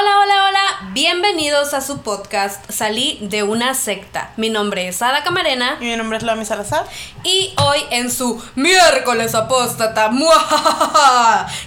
Hola, hola, hola, bienvenidos a su podcast Salí de una secta. Mi nombre es Ada Camarena Y mi nombre es Lami Salazar. y hoy en su miércoles apóstata.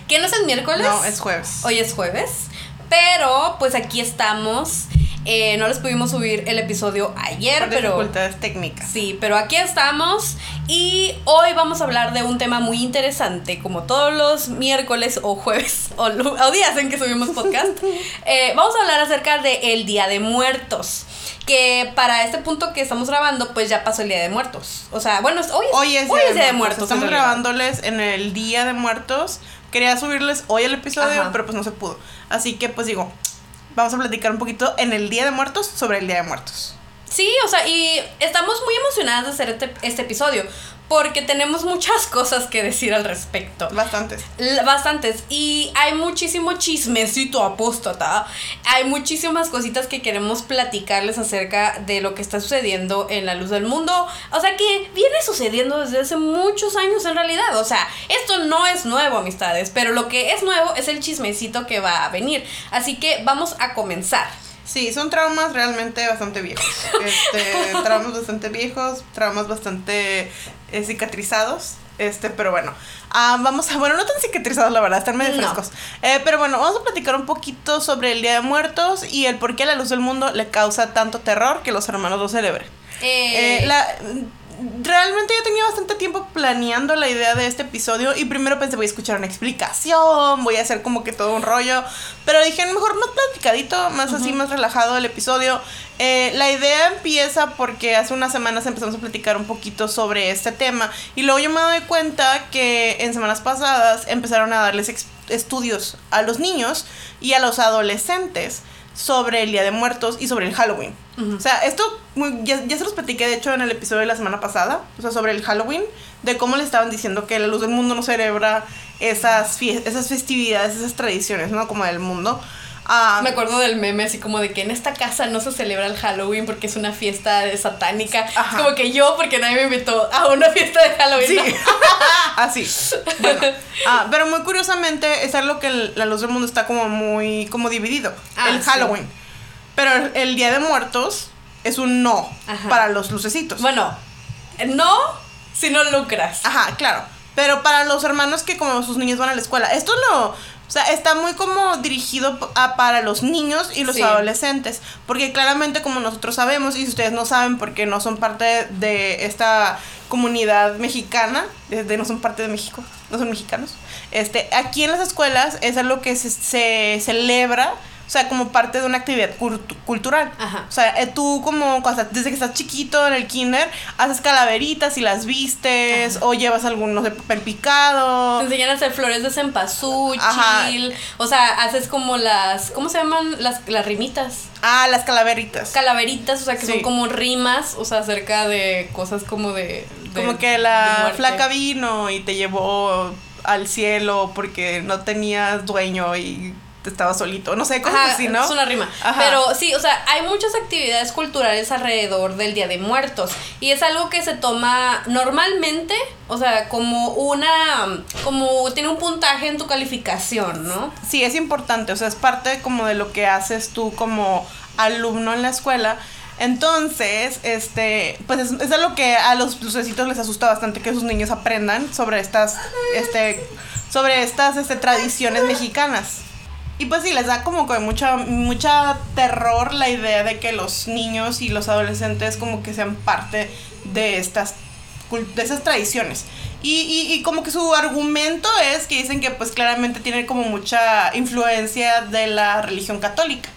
¿Qué no es el miércoles? No, es jueves. Hoy es jueves, pero pues aquí estamos. Eh, no les pudimos subir el episodio ayer, Por pero... dificultades técnicas. Sí, pero aquí estamos y hoy vamos a hablar de un tema muy interesante, como todos los miércoles o jueves o, días en que subimos podcast. eh, vamos a hablar acerca de el Día de Muertos, que para este punto que estamos grabando, pues ya pasó el Día de Muertos. O sea, bueno, hoy es, Hoy es hoy es Día de Muertos. Estamos grabándoles en el Día de Muertos. Quería subirles hoy el episodio, Ajá. pero pues no se pudo. Así que pues digo, vamos a platicar un poquito en el Día de Muertos sobre el Día de Muertos. Sí, o sea, y estamos muy emocionadas de hacer este, este episodio, porque tenemos muchas cosas que decir al respecto. Bastantes. Bastantes. Y hay muchísimo chismecito apóstata. Hay muchísimas cositas que queremos platicarles acerca de lo que está sucediendo en la luz del mundo. O sea, que viene sucediendo desde hace muchos años en realidad. O sea, esto no es nuevo, amistades. Pero lo que es nuevo es el chismecito que va a venir. Así que vamos a comenzar. Sí, son traumas realmente bastante viejos. Este, traumas bastante viejos, traumas bastante eh, cicatrizados. Este, pero bueno, ah, vamos a, bueno, no tan cicatrizados la verdad, están medio No. frescos. Eh, pero bueno, vamos a platicar un poquito sobre el Día de Muertos y el por qué a la luz del mundo le causa tanto terror que los hermanos lo celebren. Eh, Eh, la- realmente yo tenía bastante tiempo planeando la idea de este episodio y primero pensé voy a escuchar una explicación, voy a hacer como que todo un rollo, pero dije mejor más platicadito, más así, más relajado el episodio. Eh, la idea empieza porque hace unas semanas empezamos a platicar un poquito sobre este tema y luego yo me doy cuenta que en semanas pasadas empezaron a darles estudios a los niños y a los adolescentes sobre el Día de Muertos y sobre el Halloween. O sea, esto muy- ya, ya se los platiqué, de hecho, en el episodio de la semana pasada, o sea, sobre el Halloween, de cómo le estaban diciendo que la luz del mundo no celebra esas, esas festividades, esas tradiciones, ¿no? Como del mundo. Ah, Me acuerdo del meme así como de que en esta casa no se celebra el Halloween porque es una fiesta satánica. Ajá. Es como que yo, porque nadie me invitó a una fiesta de Halloween. Sí, ¿no? así. Bueno, ah, pero muy curiosamente es algo que el- la luz del mundo está como muy como dividido. Ah, el sí. Halloween. Pero el, el Día de Muertos es un no Ajá. para los lucecitos. Bueno, no si no lucras. Ajá, claro. Pero para los hermanos que como sus niños van a la escuela, esto lo... O sea, está muy como dirigido a, para los niños y los Sí. adolescentes. Porque claramente como nosotros sabemos, y si ustedes no saben porque no son parte de esta comunidad mexicana, desde no son parte de México, no son mexicanos, este, aquí en las escuelas es algo que se, se celebra, o sea, como parte de una actividad cultu- cultural. Ajá. O sea, eh, tú como desde que estás chiquito en el kinder, haces calaveritas y las vistes, o llevas algunos de papel picado. Te enseñan a hacer flores de cempasúchil. O sea, haces como las. ¿Cómo se llaman? Las, las rimitas. Ah, las calaveritas. Calaveritas, o sea, que Sí. son como rimas, o sea, acerca de cosas como de. de- como que la flaca vino y te llevó al cielo porque no tenías dueño y estaba solito. No sé, cosas Ajá, así, ¿no? Es una rima. Ajá. Pero sí, o sea, hay muchas actividades culturales alrededor del Día de Muertos. Y es algo que se toma normalmente, o sea, como una. como tiene un puntaje en tu calificación, ¿no? Sí, es importante, o sea, es parte como de lo que haces tú como alumno en la escuela. Entonces, este, pues es, es algo que a los lucecitos les asusta bastante que sus niños aprendan sobre estas, este, sobre estas, este, tradiciones mexicanas. Y pues sí, les da como que mucha, mucha terror la idea de que los niños y los adolescentes como que sean parte de estas, de esas tradiciones. Y, y, y como que su argumento es que dicen que pues claramente tiene como mucha influencia de la religión católica.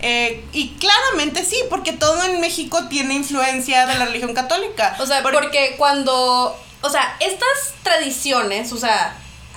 Eh, y claramente sí, porque todo en México tiene influencia de la religión católica. O sea, Por- porque cuando. O sea, estas tradiciones, o sea,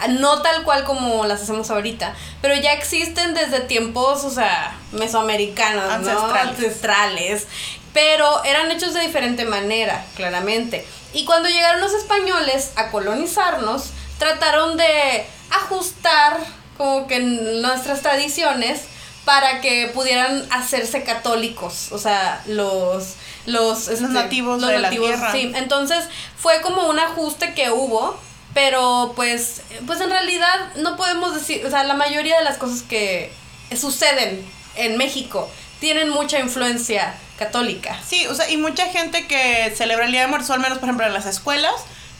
no tal cual como las hacemos ahorita, pero ya existen desde tiempos, o sea, mesoamericanos, ¿no? Ancestrales. Pero eran hechos de diferente manera, claramente. Y cuando llegaron los españoles a colonizarnos, trataron de ajustar como que nuestras tradiciones para que pudieran hacerse católicos, o sea, los los, este, nativos de la tierra. Sí, entonces fue como un ajuste que hubo, pero pues pues en realidad no podemos decir, o sea, la mayoría de las cosas que suceden en México tienen mucha influencia católica. Sí, o sea, y mucha gente que celebra el Día de Muertos, al menos por ejemplo en las escuelas,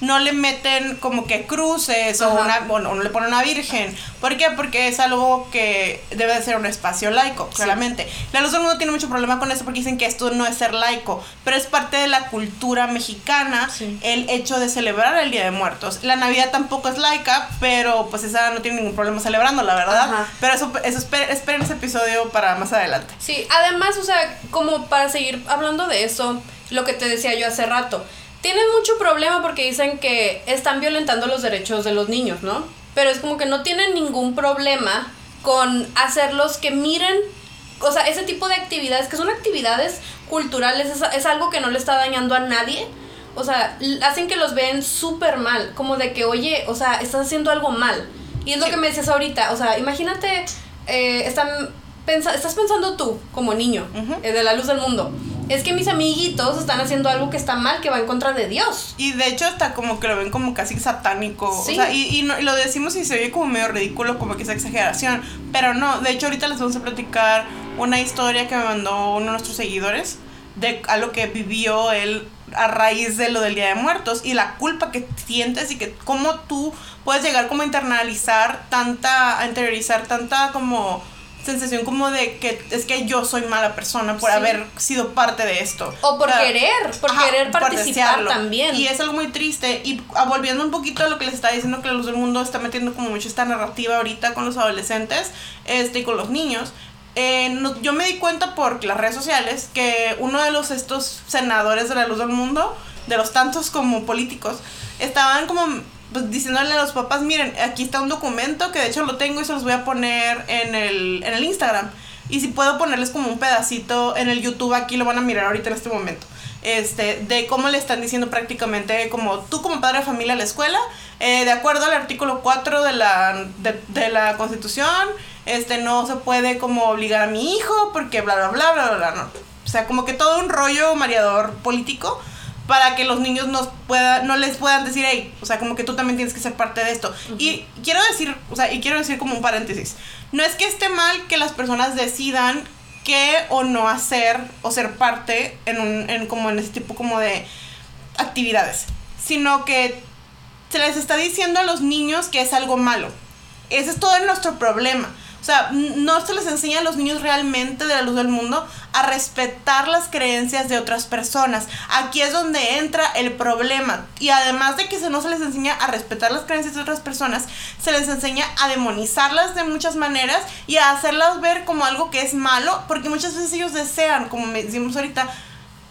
no le meten como que cruces o, una, no le ponen una virgen. ¿Por qué? Porque es algo que debe de ser un espacio laico, claramente. La luz del mundo tiene mucho problema con eso porque dicen que esto no es ser laico, pero es parte de la cultura mexicana el hecho de celebrar el Día de Muertos. La Navidad tampoco es laica, pero pues esa no tiene ningún problema celebrando, la verdad. Pero eso, eso esperen, esperen ese episodio para más adelante. Sí, además, o sea, como para seguir hablando de eso, lo que te decía yo hace rato tienen mucho problema porque dicen que están violentando los derechos de los niños, ¿no? Pero es como que no tienen ningún problema con hacerlos que miren, o sea, ese tipo de actividades, que son actividades culturales, es, algo que no le está dañando a nadie. O sea, hacen que los ven súper mal, como de que, oye, o sea, estás haciendo algo mal. Y es lo que me decías ahorita, o sea, imagínate, eh, están estás pensando tú, como niño, eh, de la luz del mundo es que mis amiguitos están haciendo algo que está mal, que va en contra de Dios. Y de hecho hasta como que lo ven como casi satánico. O sea, y, y, lo decimos y se oye como medio ridículo, como que es exageración. Pero no, de hecho ahorita les vamos a platicar una historia que me mandó uno de nuestros seguidores de algo que vivió él a raíz de lo del Día de Muertos y la culpa que sientes y que cómo tú puedes llegar como a internalizar tanta, a interiorizar tanta como sensación como de que es que yo soy mala persona por haber sido parte de esto. O por querer, por querer participar también. Y es algo muy triste. Y volviendo un poquito a lo que les estaba diciendo, que la luz del mundo está metiendo como mucho esta narrativa ahorita con los adolescentes este, y con los niños. Eh, yo me di cuenta por las redes sociales que uno de los estos senadores de la luz del mundo, de los tantos como políticos, estaban como pues diciéndole a los papás, miren, aquí está un documento que de hecho lo tengo y se los voy a poner en el, en el Instagram. Y si puedo ponerles como un pedacito en el YouTube, aquí lo van a mirar ahorita en este momento. Este, de cómo le están diciendo prácticamente como tú como padre de familia a la escuela, eh, de acuerdo al artículo 4 de la, de, la Constitución, este, no se puede como obligar a mi hijo porque bla, bla, bla, bla, bla, bla, no. O sea, como que todo un rollo mareador político para que los niños nos pueda, no les puedan decir, hey, o sea, como que tú también tienes que ser parte de esto. Y quiero decir, o sea, y quiero decir como un paréntesis, no es que esté mal que las personas decidan qué o no hacer o ser parte en un, en como en ese tipo como de actividades, sino que se les está diciendo a los niños que es algo malo. Ese es todo nuestro problema. O sea, no se les enseña a los niños realmente de la luz del mundo a respetar las creencias de otras personas. Aquí es donde entra el problema. Y además de que se no se les enseña a respetar las creencias de otras personas, se les enseña a demonizarlas de muchas maneras y a hacerlas ver como algo que es malo, porque muchas veces ellos desean, como decimos ahorita,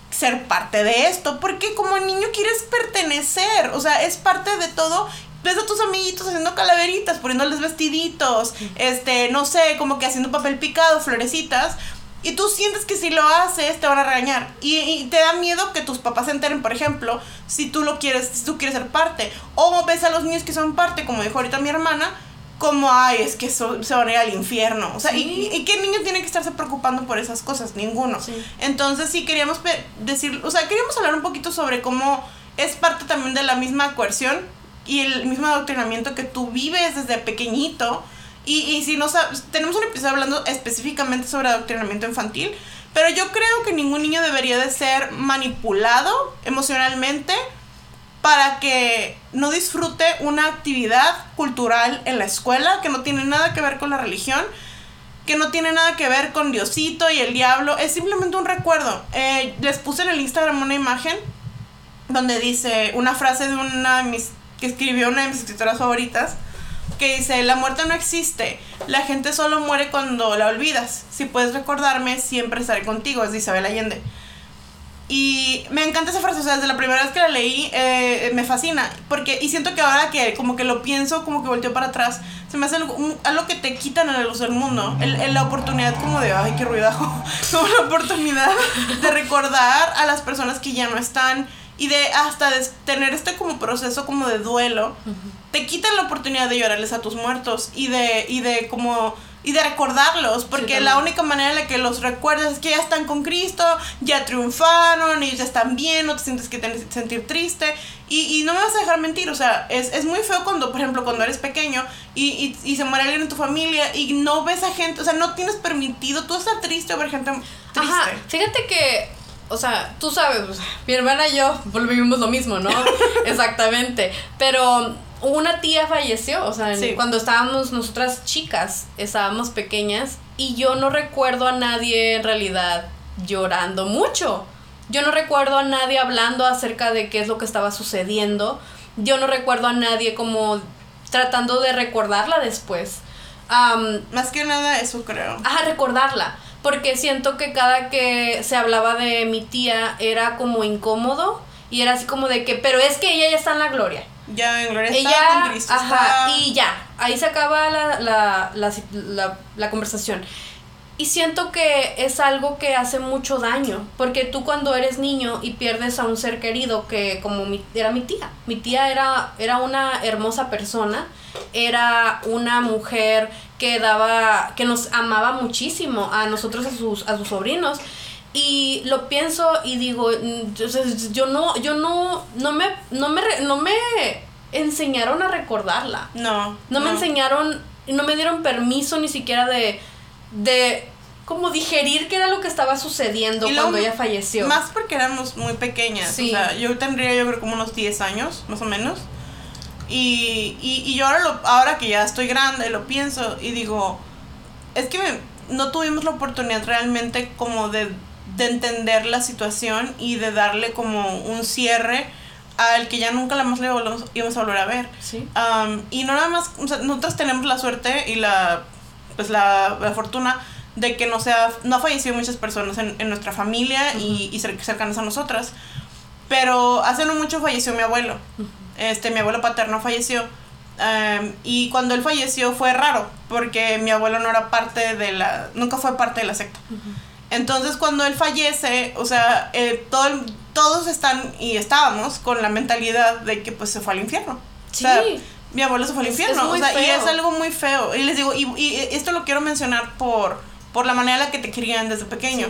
ser parte de esto, porque como niño quieres pertenecer, o sea, es parte de todo ves a tus amiguitos haciendo calaveritas, poniéndoles vestiditos, este, no sé, como que haciendo papel picado, florecitas. Y tú sientes que si lo haces te van a regañar. Y, te da miedo que tus papás se enteren, por ejemplo, si tú lo quieres, si tú quieres ser parte. O ves a los niños que son parte, como dijo ahorita mi hermana, como, ay, es que se van a ir al infierno. O sea, y, qué niño tiene que estarse preocupando por esas cosas? Ninguno. Entonces sí queríamos decir, o sea, queríamos hablar un poquito sobre cómo es parte también de la misma coerción y el mismo adoctrinamiento que tú vives desde pequeñito. Y, y si no sabes, tenemos un episodio hablando específicamente sobre adoctrinamiento infantil, pero yo creo que ningún niño debería de ser manipulado emocionalmente para que no disfrute una actividad cultural en la escuela que no tiene nada que ver con la religión, que no tiene nada que ver con Diosito y el diablo, es simplemente un recuerdo. Eh, les puse en el Instagram una imagen donde dice una frase de una de mis que escribió una de mis escritoras favoritas, que dice, la muerte no existe, la gente solo muere cuando la olvidas. Si puedes recordarme, siempre estaré contigo, es de Isabel Allende. Y me encanta esa frase, o sea, desde la primera vez que la leí eh, me fascina, porque, y siento que ahora que como que lo pienso, como que volteo para atrás, se me hace algo, que te quitan a la luz del mundo, el, la oportunidad como de, ay, qué ruidajo, como la oportunidad de recordar a las personas que ya no están, y de hasta de tener este como proceso como de duelo, te quitan la oportunidad de llorarles a tus muertos y de, y de como y de recordarlos, porque la única manera en la que los recuerdas es que ya están con Cristo, ya triunfaron, y ya están bien, no te sientes que te sentir triste, y, y, no me vas a dejar mentir, o sea, es, es muy feo cuando, por ejemplo, cuando eres pequeño y, y, y, se muere alguien en tu familia y no ves a gente, o sea, no tienes permitido tú estar triste o ver gente triste. Ajá, fíjate que o sea, tú sabes, mi hermana y yo vivimos lo mismo, ¿no? Exactamente. Pero una tía falleció, o sea, cuando estábamos nosotras chicas, estábamos pequeñas, y yo no recuerdo a nadie en realidad llorando mucho. Yo no recuerdo a nadie hablando acerca de qué es lo que estaba sucediendo. Yo no recuerdo a nadie como tratando de recordarla después. Más que nada eso creo. Ajá, recordarla porque siento que cada que se hablaba de mi tía era como incómodo y era así como de que, pero es que ella ya está en la gloria. Ya en gloria está con Cristo. Ajá, y ya, ahí se acaba la, la, la, la conversación. Y siento que es algo que hace mucho daño, porque tú cuando eres niño y pierdes a un ser querido, que como mi, era mi tía, mi tía era, era una hermosa persona, era una mujer que daba, que nos amaba muchísimo a nosotros, a sus, a sus sobrinos. Y lo pienso y digo, mm, yo no, yo no, no me, no me, no me enseñaron a recordarla. No. No me enseñaron, no me dieron permiso ni siquiera de de como digerir qué era lo que estaba sucediendo cuando ella falleció. Más porque éramos muy pequeñas. O sea, yo tendría yo creo como unos 10 años, más o menos. Y, y, yo ahora, lo, ahora que ya estoy grande lo pienso y digo, es que no tuvimos la oportunidad realmente como de, de entender la situación y de darle como un cierre al que ya nunca la más le íbamos a volver a ver. Sí. y no nada más, o sea, nosotros tenemos la suerte y la pues la, fortuna de que no sea no ha fallecido muchas personas en, nuestra familia y, y cercanas a nosotras pero hace no mucho falleció mi abuelo este mi abuelo paterno falleció em, y cuando él falleció fue raro porque mi abuelo no era parte de la nunca fue parte de la secta entonces cuando él fallece o sea eh, todo, todos están y estábamos con la mentalidad de que pues se fue al infierno sí mi abuelo se fue al infierno. o sea, y es algo muy feo. Y les digo, y, y, esto lo quiero mencionar por, por la manera en la que te crían desde pequeño.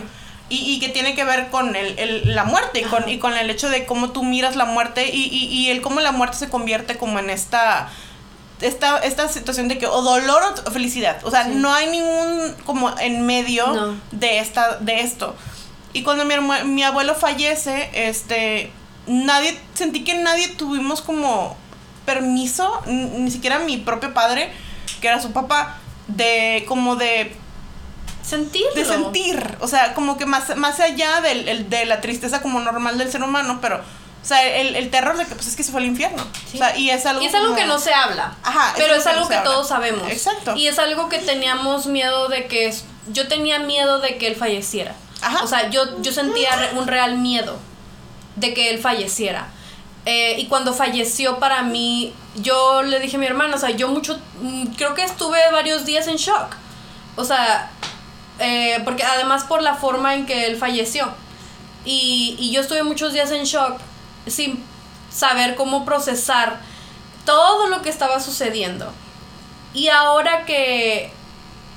Y, y, que tiene que ver con el, el la muerte y con, y con el hecho de cómo tú miras la muerte y, y, y el cómo la muerte se convierte como en esta esta, esta situación de que o dolor o felicidad. O sea, no hay ningún como en medio de esta de esto. Y cuando mi, mi abuelo fallece, este nadie sentí que nadie tuvimos como permiso, ni siquiera mi propio padre, que era su papá, de como de sentir De sentir, o sea, como que más, más allá del, de la tristeza como normal del ser humano, pero, o sea, el, terror de que pues es que se fue al infierno. O sea, y es algo... Y es algo que no se habla. Ajá. Pero es, algo que, todos sabemos. Exacto. Y es algo que teníamos miedo de que... Yo tenía miedo de que él falleciera. Ajá. O sea, yo, yo sentía un real miedo de que él falleciera. Eh, y cuando falleció para mí, yo le dije a mi hermana, o sea, yo mucho, mm, creo que estuve varios días en shock. O sea, eh, porque además por la forma en que él falleció. Y, y yo estuve muchos días en shock sin saber cómo procesar todo lo que estaba sucediendo. Y ahora que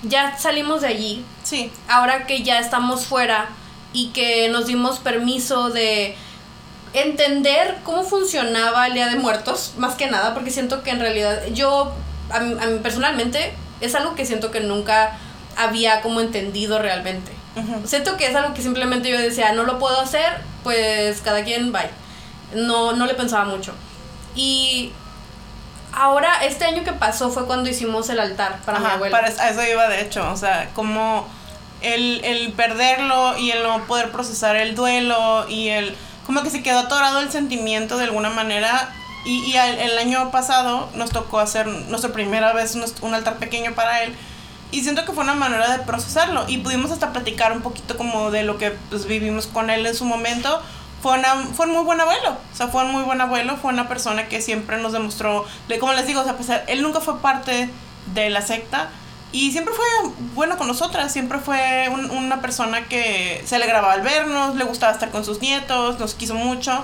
ya salimos de allí, sí. ahora que ya estamos fuera y que nos dimos permiso de entender cómo funcionaba el Día de Muertos, más que nada, porque siento que en realidad yo, a mí, personalmente, es algo que siento que nunca había como entendido realmente. Siento que es algo que simplemente yo decía, no lo puedo hacer, pues cada quien bye. No, no le pensaba mucho. Y ahora, este año que pasó fue cuando hicimos el altar para mi abuelo. Para eso iba de hecho, o sea, como el, el perderlo y el no poder procesar el duelo y el como que se quedó atorado el sentimiento de alguna manera. Y, y el, año pasado nos tocó hacer nuestra primera vez un, altar pequeño para él. Y siento que fue una manera de procesarlo. Y pudimos hasta platicar un poquito como de lo que pues, vivimos con él en su momento. Fue, una, fue un muy buen abuelo. O sea, fue un muy buen abuelo. Fue una persona que siempre nos demostró, como les digo, o sea, pues, él nunca fue parte de la secta y siempre fue bueno con nosotras, siempre fue una persona que se alegraba al vernos, le gustaba estar con sus nietos, nos quiso mucho.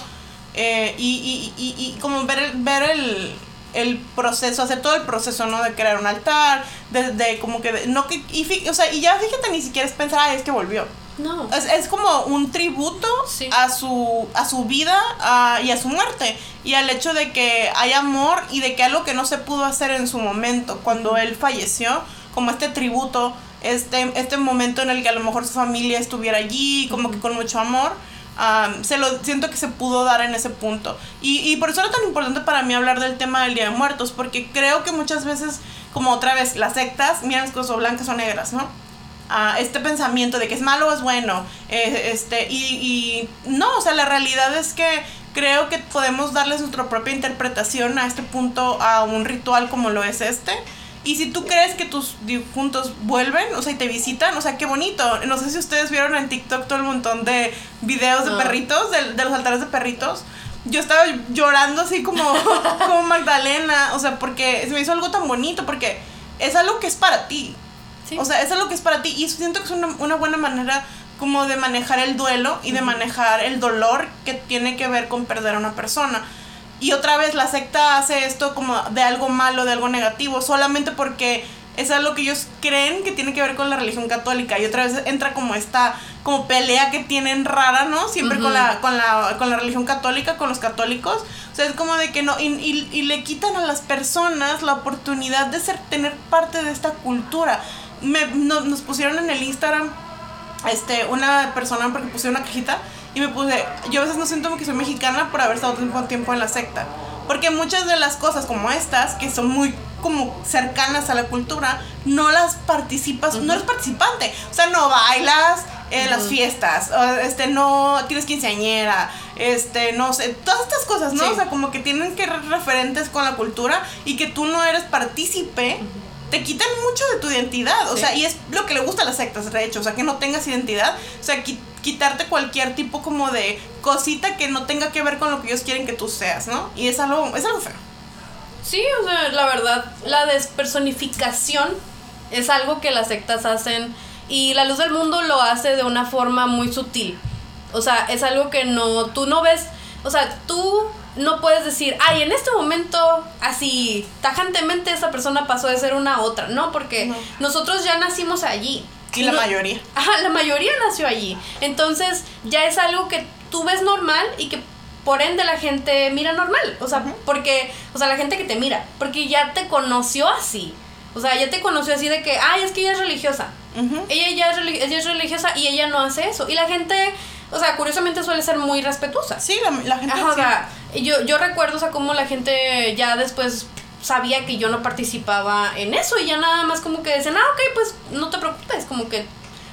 eh, y, y, y, y, como ver, ver el, el, proceso, hacer todo el proceso, ¿no? De crear un altar, de, de como que, no que, y, o sea, y ya fíjate, ni siquiera es pensar, es que volvió. No. Es, es como un tributo Sí. a, su, a su vida a- y a su muerte. Y al hecho de que hay amor y de que algo que no se pudo hacer en su momento, cuando él falleció, como este tributo, este, este momento en el que a lo mejor su familia estuviera allí, como que con mucho amor. Am, se lo siento que se pudo dar en ese punto y, por eso era tan importante para mí hablar del tema del Día de Muertos porque creo que muchas veces como otra vez las sectas miran las cosas o blancas o negras no a este pensamiento de que es malo o es bueno. eh, este, y no, o sea, la realidad es que creo que podemos darles nuestra propia interpretación a este punto, a un ritual como lo es este. Y si tú crees que tus difuntos vuelven, o sea, y te visitan, o sea, qué bonito. No sé si ustedes vieron en TikTok todo el montón de videos de perritos, de, de los altares de perritos. Yo estaba llorando así como, como Magdalena, o sea, porque se me hizo algo tan bonito, porque es algo que es para ti. Sí. O sea, es lo que es para ti. Y siento que es una, una buena manera como de manejar el duelo y de manejar el dolor que tiene que ver con perder a una persona. Y otra vez la secta hace esto como de algo malo, de algo negativo, solamente porque es algo que ellos creen que tiene que ver con la religión católica. Y otra vez entra como esta como pelea que tienen rara, ¿no? Siempre con, la, con, la, con la religión católica, con los católicos. O sea, es como de que no, y, y- y le quitan a las personas la oportunidad de ser, tener parte de esta cultura. Me, no- nos pusieron en el Instagram este, una persona porque puse una cajita y me puse, yo a veces no siento que soy mexicana por haber estado tanto tiempo en la secta. Porque muchas de las cosas como estas, que son muy como cercanas a la cultura, no las participas, no eres participante. O sea, no bailas en las fiestas, este, no tienes quinceañera, este, no sé, todas estas cosas, ¿no? Sí. O sea, como que tienen que referentes con la cultura y que tú no eres partícipe, te quitan mucho de tu identidad. O Sí. sea, y es lo que le gusta a las sectas, de hecho, o sea, que no tengas identidad, o sea, qui- quitarte cualquier tipo como de cosita que no tenga que ver con lo que ellos quieren que tú seas, ¿no? Y es algo, es algo feo. Sí, o sea, la verdad, la despersonificación es algo que las sectas hacen y la luz del mundo lo hace de una forma muy sutil. O sea, es algo que no, tú no ves, o sea, tú no puedes decir, ay, en este momento, así, tajantemente esa persona pasó de ser una a otra. No, porque No. nosotros ya nacimos allí. Y la No- mayoría. Ajá, la mayoría nació allí. Entonces, ya es algo que tú ves normal y que por ende la gente mira normal. O sea, porque, o sea, la gente que te mira, porque ya te conoció así. O sea, ya te conoció así de que, ay, es que ella es religiosa. Ella ya es, relig- ella es religiosa y ella no hace eso. Y la gente, o sea, curiosamente suele ser muy respetuosa. Sí, la, la gente Ajá, o sí. sea, yo, yo recuerdo, o sea, cómo la gente ya después sabía que yo no participaba en eso y ya nada más como que decían, ah, ok, pues no te preocupes, como que,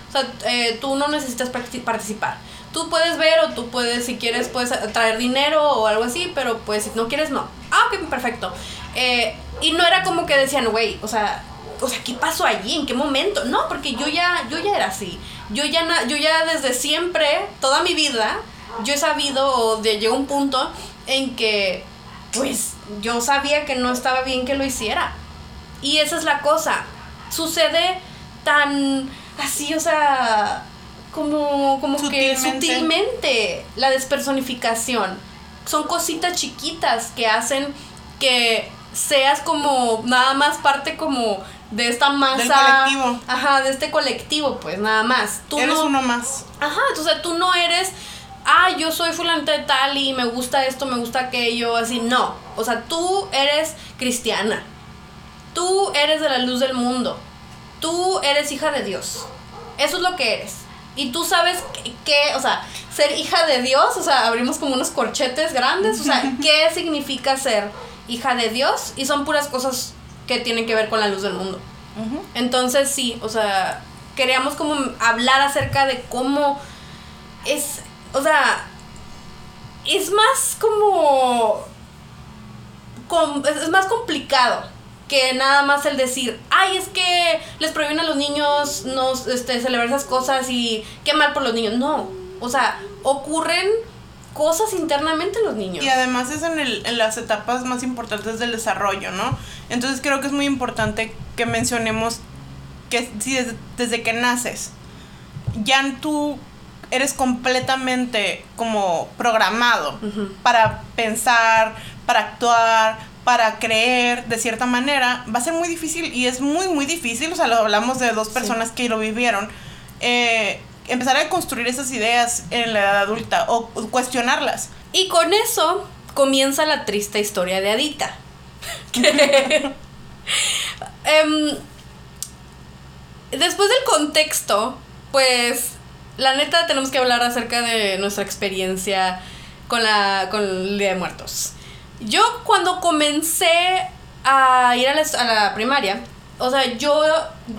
o sea, eh, tú no necesitas parti- participar. Tú puedes ver o tú puedes, si quieres, puedes traer dinero o algo así, pero pues si no quieres, no. Ah, ok, perfecto. Eh, y no era como que decían, güey, o sea, o sea, ¿qué pasó allí? ¿En qué momento? No, porque yo ya, yo ya era así. Yo ya, na- yo ya desde siempre, toda mi vida, yo he sabido, de, llegó un punto en que, pues, yo sabía que no estaba bien que lo hiciera. Y esa es la cosa. Sucede tan así, o sea, como, como que sutilmente la despersonificación. Son cositas chiquitas que hacen que seas como nada más parte como de esta masa. Del colectivo. Ajá, de este colectivo, pues nada más. Tú Eres no, uno más. Ajá, entonces tú no eres, ah, yo soy fulanta de tal y me gusta esto, me gusta aquello, así, no. O sea, tú eres cristiana. Tú eres de la luz del mundo. Tú eres hija de Dios. Eso es lo que eres. Y tú sabes que, que, o sea, ser hija de Dios, o sea, abrimos como unos corchetes grandes, o sea, ¿qué significa ser hija de Dios? Y son puras cosas que tienen que ver con la luz del mundo. Entonces sí, o sea, queríamos como hablar acerca de cómo es, o sea, es más como, com- es, es más complicado que nada más el decir, ay, es que les prohíben a los niños no este, celebrar esas cosas y qué mal por los niños. No, o sea, ocurren cosas internamente en los niños. Y además es en, el, en las etapas más importantes del desarrollo, ¿no? Entonces creo que es muy importante que mencionemos que si desde, desde que naces, ya tú eres completamente como programado para pensar, para actuar, para creer de cierta manera, va a ser muy difícil y es muy, muy difícil, o sea, lo hablamos de dos personas que lo vivieron, eh, empezar a construir esas ideas en la edad adulta o cuestionarlas. Y con eso comienza la triste historia de Adita. Em, después del contexto, pues la neta tenemos que hablar acerca de nuestra experiencia con, la, con el Día de Muertos. Yo cuando comencé a ir a la, a la primaria, o sea, yo,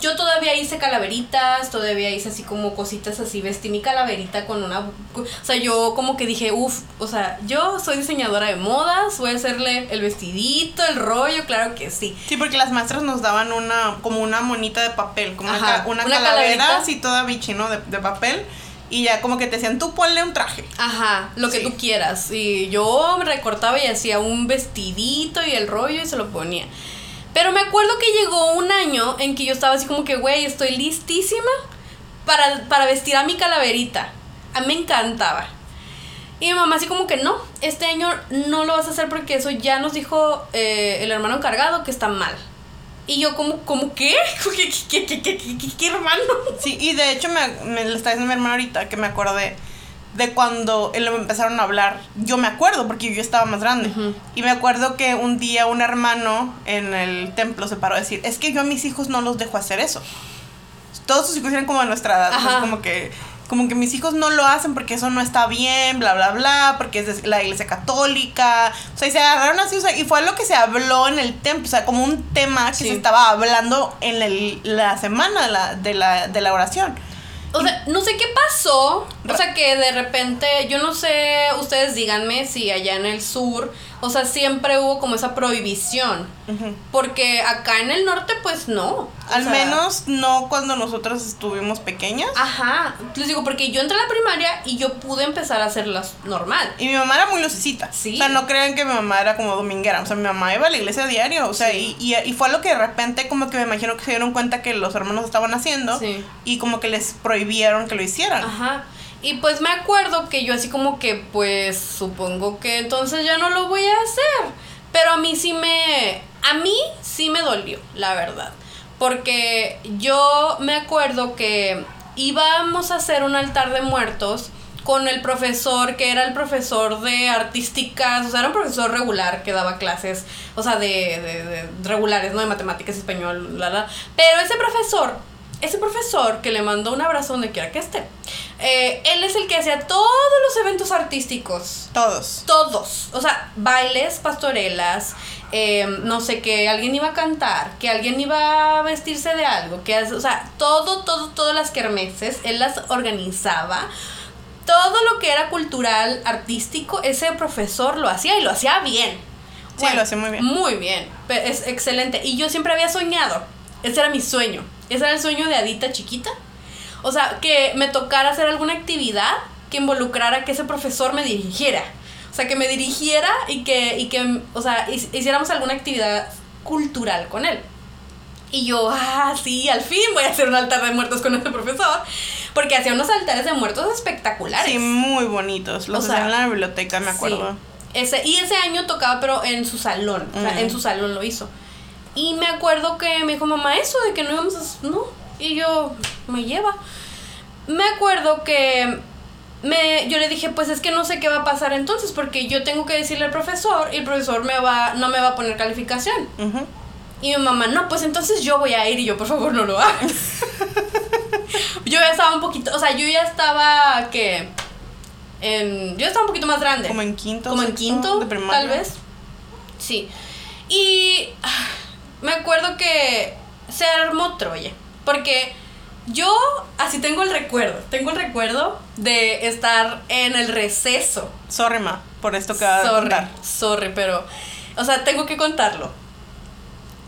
yo todavía hice calaveritas, todavía hice así como cositas así, vestí mi calaverita con una... O sea, yo como que dije, uff, o sea, yo soy diseñadora de modas, voy a hacerle el vestidito, el rollo, claro que sí. Sí, porque las maestras nos daban una, como una monita de papel, como una, una, calavera así toda bichino de, de papel. Y ya como que te decían, tú ponle un traje. Ajá, lo que tú quieras. Y yo me recortaba y hacía un vestidito y el rollo y se lo ponía. Pero me acuerdo que llegó un año en que yo estaba así como que, güey, estoy listísima para, para vestir a mi calaverita. A mí me encantaba. Y mi mamá así como que no, este año no lo vas a hacer porque eso ya nos dijo eh, el hermano encargado que está mal. Y yo como, como ¿qué? ¿Qué, qué, qué, qué, hermano? Sí, y de hecho me, me lo está diciendo mi hermano ahorita que me acordé de cuando él empezaron a hablar. Yo me acuerdo porque yo estaba más grande. Y me acuerdo que un día un hermano en el templo se paró a decir, es que yo a mis hijos no los dejo hacer eso. Todos sus hijos eran como de nuestra edad. como que como que mis hijos no lo hacen porque eso no está bien, bla, bla, bla, porque es de la iglesia católica. O sea, y se agarraron así, o sea, y fue lo que se habló en el templo, o sea, como un tema que se estaba hablando en la semana de la, de la, de la oración. O sea, no sé qué pasó. O sea, que de repente, yo no sé, ustedes díganme si allá en el sur o sea, siempre hubo como esa prohibición. Porque acá en el norte, pues no. Al menos no cuando nosotros estuvimos pequeñas. Ajá. Les digo, porque yo entré a la primaria y yo pude empezar a hacerlas normal. Y mi mamá era muy lucecita. Sí. O sea, no crean que mi mamá era como dominguera. O sea, mi mamá iba a la iglesia a diario. O sea, y, y, y, fue lo que de repente como que me imagino que se dieron cuenta que los hermanos estaban haciendo. Sí. Y como que les prohibieron que lo hicieran. Ajá. Y pues me acuerdo que yo así como que pues supongo que entonces ya no lo voy a hacer. Pero a mí sí me... A mí sí me dolió, la verdad. Porque yo me acuerdo que íbamos a hacer un altar de muertos con el profesor que era el profesor de artísticas, o sea, era un profesor regular que daba clases, o sea, de, de, regulares, no de matemáticas, español, la, la. Pero ese profesor ese profesor que le mandó un abrazo donde quiera que esté, eh, él es el que hacía todos los eventos artísticos. Todos. Todos. O sea, bailes, pastorelas, eh, no sé, que alguien iba a cantar, que alguien iba a vestirse de algo, que, o sea, todo, todo, todas las kermeses, él las organizaba. Todo lo que era cultural, artístico, ese profesor lo hacía y lo hacía bien. Sí, lo hacía muy bien. Muy bien. Es excelente. Y yo siempre había soñado. Ese era mi sueño ese era el sueño de Adita chiquita. O sea, que me tocara hacer alguna actividad que involucrara que ese profesor me dirigiera. O sea, que me dirigiera y que, y que o sea, hiciéramos alguna actividad cultural con él. Y yo, ah, sí, al fin voy a hacer un altar de muertos con ese profesor. Porque hacía unos altares de muertos espectaculares. Sí, muy bonitos. Los hacía en la biblioteca, me acuerdo. Ese, y ese año tocaba, pero en su salón. O sea, en su salón lo hizo. Y me acuerdo que me dijo mamá eso de que no íbamos a... No. Y yo, me lleva. Me acuerdo que me, yo le dije, pues es que no sé qué va a pasar entonces, porque yo tengo que decirle al profesor y el profesor me va, no me va a poner calificación. Y mi mamá, no, pues entonces yo voy a ir y yo, por favor, no lo hagas. yo ya estaba un poquito, o sea, yo ya estaba que... En, yo estaba un poquito más grande. Como en quinto. Como en quinto, tal vez. Sí. Y me acuerdo que se armó Troya. Porque yo así tengo el recuerdo. Tengo el recuerdo de estar en el receso. Sorry, ma, por esto que va a contar. Sorry, pero. O sea, tengo que contarlo.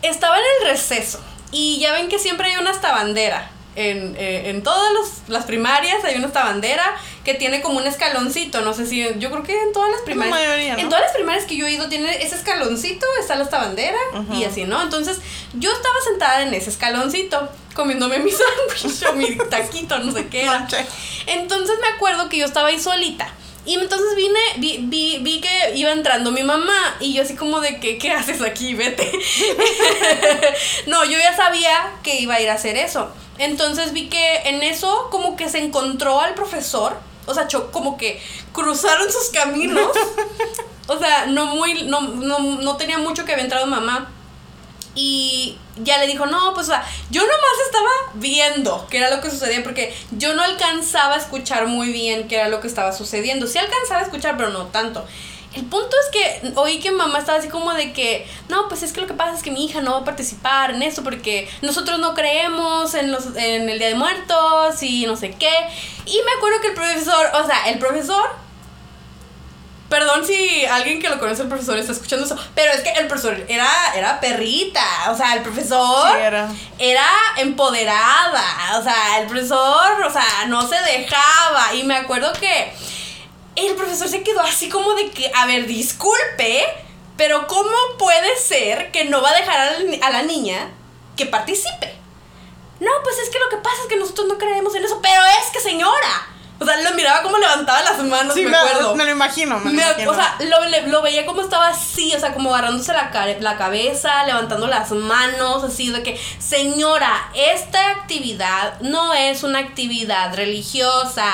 Estaba en el receso. Y ya ven que siempre hay una hasta bandera en, eh, en todas las primarias hay una esta bandera que tiene como un escaloncito. No sé si. Yo creo que en todas las primarias. En todas las primarias que yo he ido tiene ese escaloncito, está la bandera y así, ¿no? Entonces yo estaba sentada en ese escaloncito comiéndome mi sándwich o mi taquito, no sé qué era. Entonces me acuerdo que yo estaba ahí solita. Y entonces vine, vi, vi, vi que iba entrando mi mamá y yo así como de que, ¿qué haces aquí? Vete. no, yo ya sabía que iba a ir a hacer eso. Entonces vi que en eso como que se encontró al profesor. O sea, como que cruzaron sus caminos. O sea, no muy, no, no, no tenía mucho que había entrado mamá. Y ya le dijo, no, pues o sea, yo nomás estaba viendo qué era lo que sucedía, porque yo no alcanzaba a escuchar muy bien qué era lo que estaba sucediendo. Sí alcanzaba a escuchar, pero no tanto. El punto es que oí que mamá estaba así como de que, no, pues es que lo que pasa es que mi hija no va a participar en eso porque nosotros no creemos en, los, en el Día de Muertos y no sé qué. Y me acuerdo que el profesor, o sea, el profesor Perdón si alguien que lo conoce el profesor está escuchando eso, pero es que el profesor era, era perrita, o sea, el profesor Sí, era. era empoderada, o sea, el profesor, o sea, no se dejaba. Y me acuerdo que el profesor se quedó así como de que, a ver, disculpe, pero ¿cómo puede ser que no va a dejar a la, ni- a la niña que participe? No, pues es que lo que pasa es que nosotros no creemos en eso, pero es que señora. O sea, lo miraba como levantaba las manos, Sí, me me, acuerdo. me lo imagino, me lo Me- imagino. o sea, lo, lo veía como estaba así, o sea, como agarrándose la, la cabeza, levantando las manos, así de que, señora, esta actividad no es una actividad religiosa.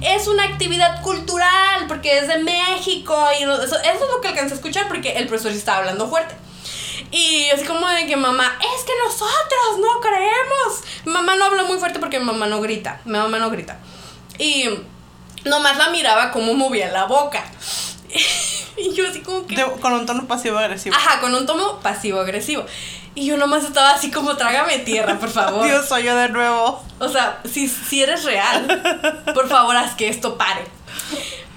Es una actividad cultural porque es de México y no- eso, eso es lo que alcancé a escuchar porque el profesor sí estaba hablando fuerte. Y así como de que mamá, es que nosotros no creemos. Mamá no habló muy fuerte porque mi mamá no grita. Mi mamá no grita. Y nomás la miraba como movía la boca. y yo así como que... De- con un tono pasivo-agresivo. Ajá, con un tono pasivo-agresivo. Y yo nomás estaba así como, trágame tierra, por favor. Dios, soy yo de nuevo. O sea, si, si eres real, por favor haz que esto pare.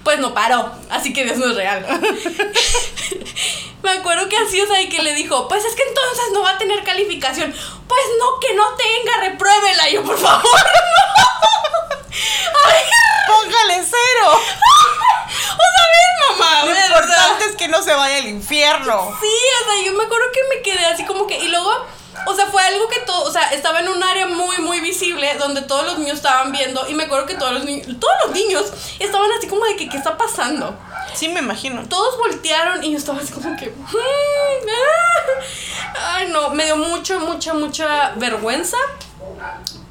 Pues no paró, así que Dios no es real. Me acuerdo que así, o sea, y que le dijo, pues es que entonces no va a tener calificación. Pues no, que no tenga, repruébela. Y yo, por favor, no. ¡Póngale cero! o sea, a ver, mamá, Lo importante es que no se vaya al infierno. Sí, o sea, yo me acuerdo que me quedé así como que. Y luego, o sea, fue algo que todo. O sea, estaba en un área muy, muy visible donde todos los niños estaban viendo. Y me acuerdo que todos los niños. Todos los niños estaban así como de que, ¿qué está pasando? Sí, me imagino. Todos voltearon y yo estaba así como que. "Mm, ah". Ay, no, me dio mucha, mucha, mucha vergüenza.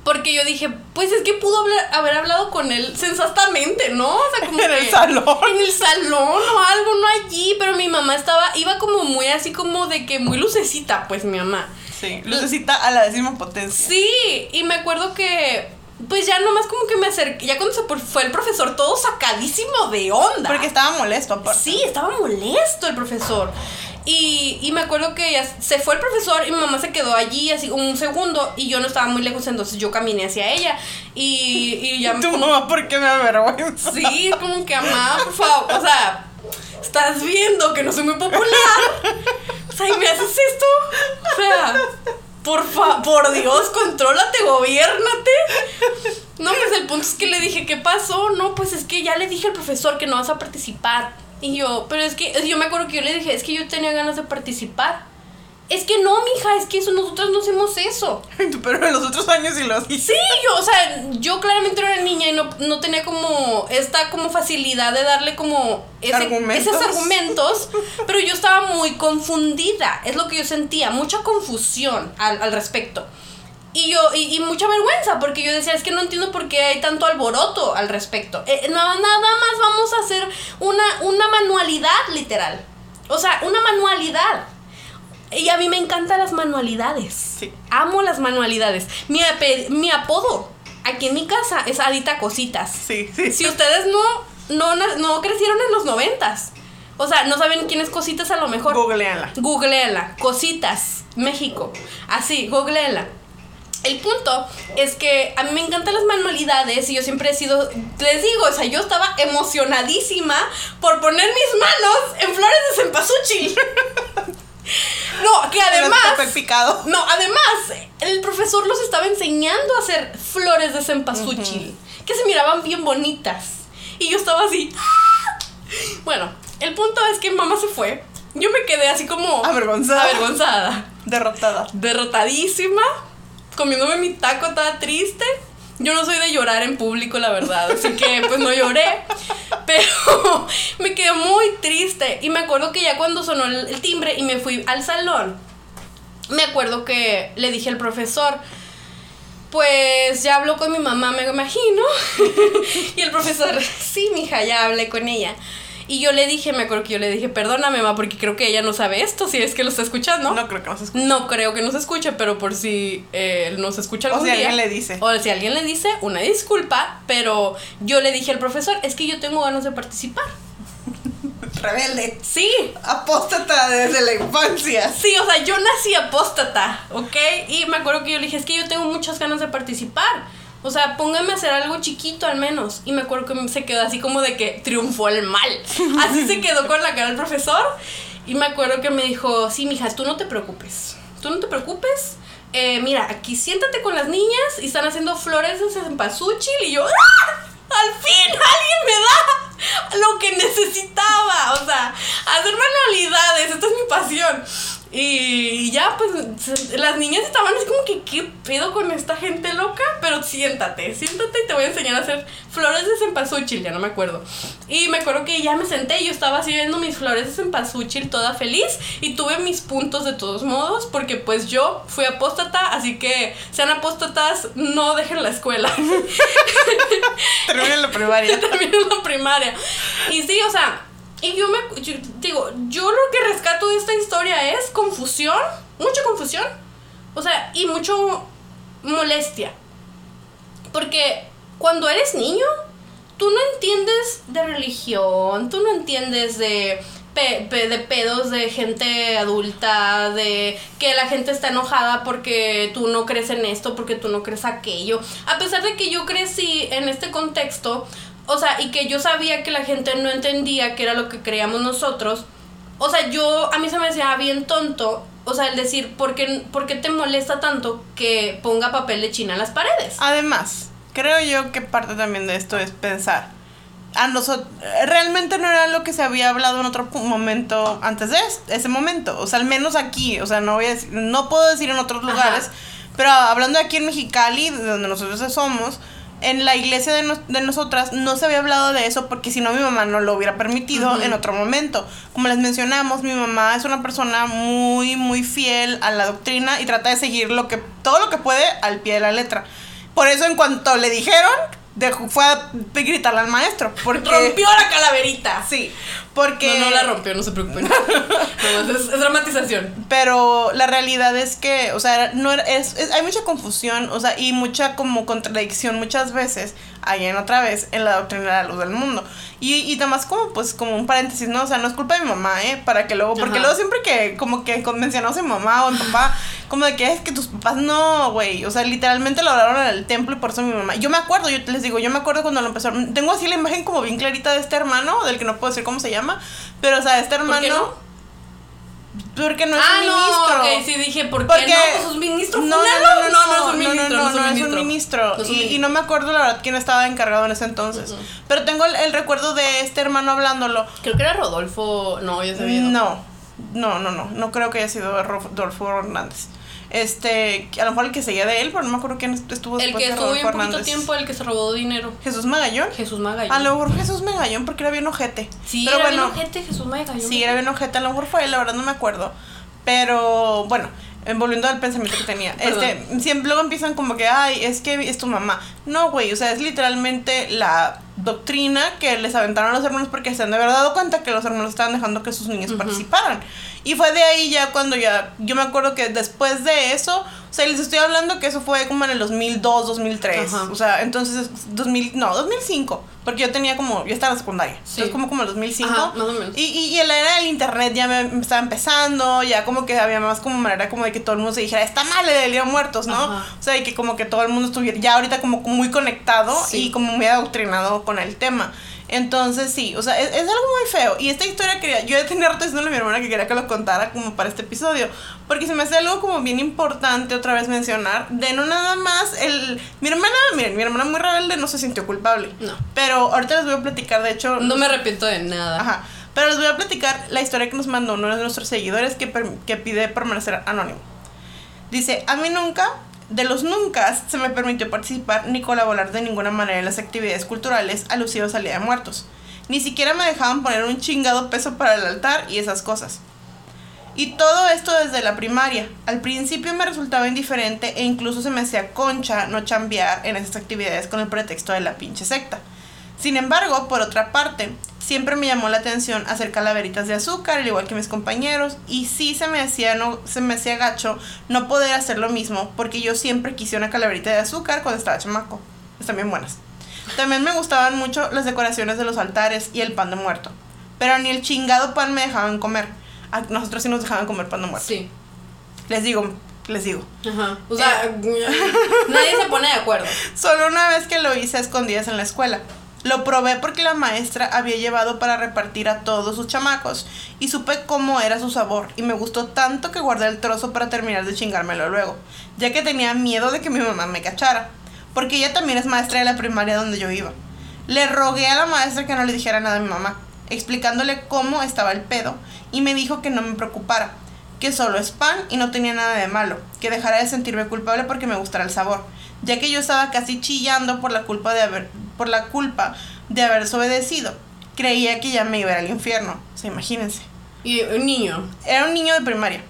Porque yo dije, pues es que pudo hablar- haber hablado con él sensatamente, ¿no? O sea, como En que- el salón. En el salón o algo, no allí. Pero mi mamá estaba, iba como muy así como de que muy lucecita, pues mi mamá. Sí, lucecita a la décima potencia. Sí, y me acuerdo que, pues ya nomás como que me acerqué, ya cuando se fue el profesor, todo sacadísimo de onda. Porque estaba molesto, aparte. Sí, estaba molesto el profesor. Y, y me acuerdo que ya se fue el profesor y mi mamá se quedó allí así un segundo y yo no estaba muy lejos, entonces yo caminé hacia ella y, y ya Tu como- mamá, ¿por qué me avergüenza? Sí, como que mamá, por favor, o sea, estás viendo que no soy muy popular. O sea, y me haces esto. O sea, por fa por Dios, contrólate, gobiérnate. No, pues el punto es que le dije, ¿qué pasó? No, pues es que ya le dije al profesor que no vas a participar. Y yo, pero es que yo me acuerdo que yo le dije, es que yo tenía ganas de participar. Es que no, mija, es que eso nosotros no hacemos eso. Pero en los otros años sí lo. Sí, yo, o sea, yo claramente era niña y no, no tenía como esta como facilidad de darle como ese- Argumentos. esos argumentos, pero yo estaba muy confundida, es lo que yo sentía, mucha confusión al, al respecto. Y yo, y, y mucha vergüenza, porque yo decía, es que no entiendo por qué hay tanto alboroto al respecto. Eh, no, nada más vamos a hacer una, una manualidad, literal. O sea, una manualidad. Y a mí me encantan las manualidades. Sí. Amo las manualidades. Mi, mi apodo aquí en mi casa es Adita Cositas. Sí, sí. Si ustedes no, no, no crecieron en los noventas, o sea, no saben quién es Cositas a lo mejor. Googleala. Googleenla. Cositas, México. Así, googleenla. El punto es que a mí me encantan las manualidades y yo siempre he sido, les digo, o sea, yo estaba emocionadísima por poner mis manos en flores de cempasúchil. No, que además... Picado. No, además, el profesor los estaba enseñando a hacer flores de cempasúchil, que se miraban bien bonitas. Y yo estaba así. ¡ah! Bueno, el punto es que mamá se fue. Yo me quedé así como Avergonzada. avergonzada, Derrotada. derrotadísima, comiéndome mi taco, estaba triste. Yo no soy de llorar en público, la verdad, así que pues no lloré, pero me quedé muy triste y me acuerdo que ya cuando sonó el, timbre y me fui al salón, me acuerdo que le dije al profesor, pues ya habló con mi mamá, me imagino. y el profesor, sí, mija, ya hablé con ella. Y yo le dije, me acuerdo que yo le dije, perdóname, mamá, porque creo que ella no sabe esto, si es que lo está escuchando. No creo que nos escuche. No creo que nos escuche, pero por si eh, nos escucha O algún si día. alguien le dice. O si alguien le dice, una disculpa, pero yo le dije al profesor, es que yo tengo ganas de participar. Rebelde. Sí, Apóstata desde la infancia. Sí, o sea, yo nací apóstata, ¿ok? Y me acuerdo que yo le dije, es que yo tengo muchas ganas de participar. O sea, póngame a hacer algo chiquito al menos. Y me acuerdo que se quedó así como de que triunfó el mal. Así se quedó con la cara el profesor. Y me acuerdo que me dijo, sí, mija, tú no te preocupes. Tú no te preocupes. Eh, mira, aquí siéntate con las niñas y están haciendo flores de cempasúchil. Y yo, ¡ah! Al fin alguien me da lo que necesitaba. O sea, hacer manualidades. Esta es mi pasión. Y ya, pues, las niñas estaban así como que, ¿qué pedo con esta gente loca? Pero siéntate, siéntate y te voy a enseñar a hacer flores de cempasúchil, ya no me acuerdo. Y me acuerdo que ya me senté y yo estaba así viendo mis flores de cempasúchil toda feliz y tuve mis puntos de todos modos porque pues yo fui apóstata, así que sean apóstatas, no dejen la escuela. Termina en la primaria. Terminé la primaria. Y sí, o sea, y yo me digo, yo lo que rescato de esta historia es confusión, mucha confusión. O sea, y mucho molestia. Porque cuando eres niño, tú no entiendes de religión, tú no entiendes de, pe- de pedos de gente adulta, de que la gente está enojada porque tú no crees en esto, porque tú no crees aquello. A pesar de que yo crecí en este contexto, o sea, y que yo sabía que la gente no entendía qué era lo que creíamos nosotros, o sea, yo, a mí se me hacía bien tonto, o sea, el decir, ¿por qué, por qué te molesta tanto que ponga papel de china en las paredes? Además, creo yo que parte también de esto es pensar. A nosotros, realmente no era lo que se había hablado en otro momento antes de es- ese momento. O sea, al menos aquí. O sea, no voy a decir- no puedo decir en otros Ajá. lugares. Pero hablando aquí en Mexicali, de donde nosotros somos, en la iglesia de, nos- de nosotras no se había hablado de eso porque si no mi mamá no lo hubiera permitido en otro momento. Como les mencionamos, mi mamá es una persona muy, muy fiel a la doctrina y trata de seguir lo que, todo lo que puede al pie de la letra. Por eso en cuanto le dijeron, dejó- fue a gritarle al maestro. Porque, Rompió la calaverita. Sí, porque... No, no la rompió, no se preocupen. Es, es dramatización. Pero la realidad es que, o sea, no era- es, es- hay mucha confusión, o sea, y mucha como contradicción muchas veces, ahí en otra vez, en la doctrina de la luz del mundo. Y, y además como, pues, como un paréntesis, ¿no? O sea, no es culpa de mi mamá, ¿eh? Para que luego, porque Ajá. luego siempre que como que mencionamos a mi mamá o a mi papá, como de que es que tus papás no, güey, o sea, literalmente lo hablaron en el templo y por eso mi mamá. Yo me acuerdo, yo les digo, yo me acuerdo cuando lo empezaron, tengo así la imagen como bien clarita de este hermano, del que no puedo decir cómo se llama, pero, o sea, este hermano... ¿Por qué no? Porque no es ah, un no, ministro. ok, sí dije, ¿por qué Porque- no? Pues un ministro. No, no, no, no, no, ministro. es un ministro. Es un Y, y ministro. no me acuerdo la verdad quién estaba encargado en ese entonces. Ujú. Pero tengo el, el recuerdo de este hermano hablándolo. Creo que era Rodolfo. No, ya ido. No, no, no, no. No creo que haya sido Rodolfo Hernández. Este, a lo mejor el que seguía de él, pero no me acuerdo quién estuvo El que estuvo Rodolfo poquito tiempo, el que se robó dinero. Jesús Magallón. Jesús Magallón. A lo mejor Jesús Magallón porque era bien ojete. Sí, pero era bueno, bien ojete, Jesús Magallón. Sí, era bien ojete, a lo mejor fue él, la verdad no me acuerdo. Pero bueno, volviendo al pensamiento que tenía. Perdón. Este, siempre luego empiezan como que, ay, es que es tu mamá. No, güey, o sea, es literalmente la doctrina que les aventaron a los hermanos porque se han de haber dado cuenta que los hermanos estaban dejando que sus niños participaran. Y fue de ahí ya cuando ya, yo me acuerdo que después de eso, o sea, les estoy hablando que eso fue como en el 2002, 2003. Ajá. O sea, entonces, 2000, no, 2005. Porque yo tenía como, yo estaba en la secundaria. Sí. Entonces, como, como el 2005. Ajá, más o menos. Y, y, y la era del internet ya me, me estaba empezando, ya como que había más como manera como de que todo el mundo se dijera, está mal el día de muertos, ¿no? Ajá. O sea, y que como que todo el mundo estuviera ya ahorita como muy conectado Sí. y como muy adoctrinado con el tema. Entonces sí, o sea, es, es algo muy feo. Y esta historia quería, yo ya tenía rato diciéndole a mi hermana que quería que lo contara como para este episodio. Porque se me hace algo como bien importante otra vez mencionar. De no nada más el... Mi hermana, miren, mi hermana muy rebelde no se sintió culpable. No. Pero ahorita les voy a platicar, de hecho... No me arrepiento de nada. Ajá. Pero les voy a platicar la historia que nos mandó uno de nuestros seguidores que, que pide permanecer anónimo. Dice, a mí nunca de los nunca se me permitió participar ni colaborar de ninguna manera en las actividades culturales alusivas al Día de Muertos. Ni siquiera me dejaban poner un chingado peso para el altar y esas cosas. Y todo esto desde la primaria. Al principio me resultaba indiferente e incluso se me hacía concha no chambear en esas actividades con el pretexto de la pinche secta. Sin embargo, por otra parte, siempre me llamó la atención hacer calaveritas de azúcar, al igual que mis compañeros, y sí se me hacía no se me hacía gacho no poder hacer lo mismo, porque yo siempre quise una calaverita de azúcar cuando estaba chamaco. Están bien buenas. También me gustaban mucho las decoraciones de los altares y el pan de muerto, pero ni el chingado pan me dejaban comer. A nosotros sí nos dejaban comer pan de muerto. Sí. Les digo, les digo. Ajá. O sea, nadie se pone de acuerdo. Solo una vez que lo hice a escondidas en la escuela. Lo probé porque la maestra había llevado para repartir a todos sus chamacos y supe cómo era su sabor y me gustó tanto que guardé el trozo para terminar de chingármelo luego, ya que tenía miedo de que mi mamá me cachara, porque ella también es maestra de la primaria donde yo iba. Le rogué a la maestra que no le dijera nada a mi mamá, explicándole cómo estaba el pedo y me dijo que no me preocupara, que solo es pan y no tenía nada de malo, que dejara de sentirme culpable porque me gustara el sabor, ya que yo estaba casi chillando por la culpa de haber por la culpa de haber desobedecido. Creía que ya me iba a ir al infierno, o sea, imagínense. Y un niño. Era un niño de primaria.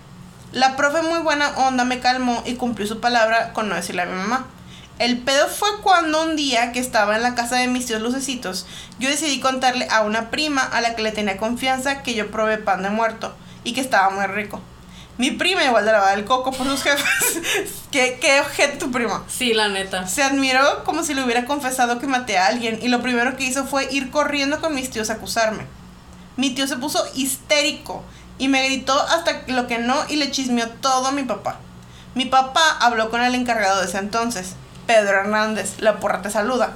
La profe muy buena onda me calmó y cumplió su palabra con no decirle a mi mamá. El pedo fue cuando un día que estaba en la casa de mis tíos lucecitos, yo decidí contarle a una prima a la que le tenía confianza que yo probé pan de muerto y que estaba muy rico. Mi prima igual de la del coco por sus jefes. ¿Qué, qué ojete tu prima? Sí, la neta. Se admiró como si le hubiera confesado que maté a alguien y lo primero que hizo fue ir corriendo con mis tíos a acusarme. Mi tío se puso histérico y me gritó hasta lo que no y le chismeó todo a mi papá. Mi papá habló con el encargado de ese entonces, Pedro Hernández, la porra te saluda,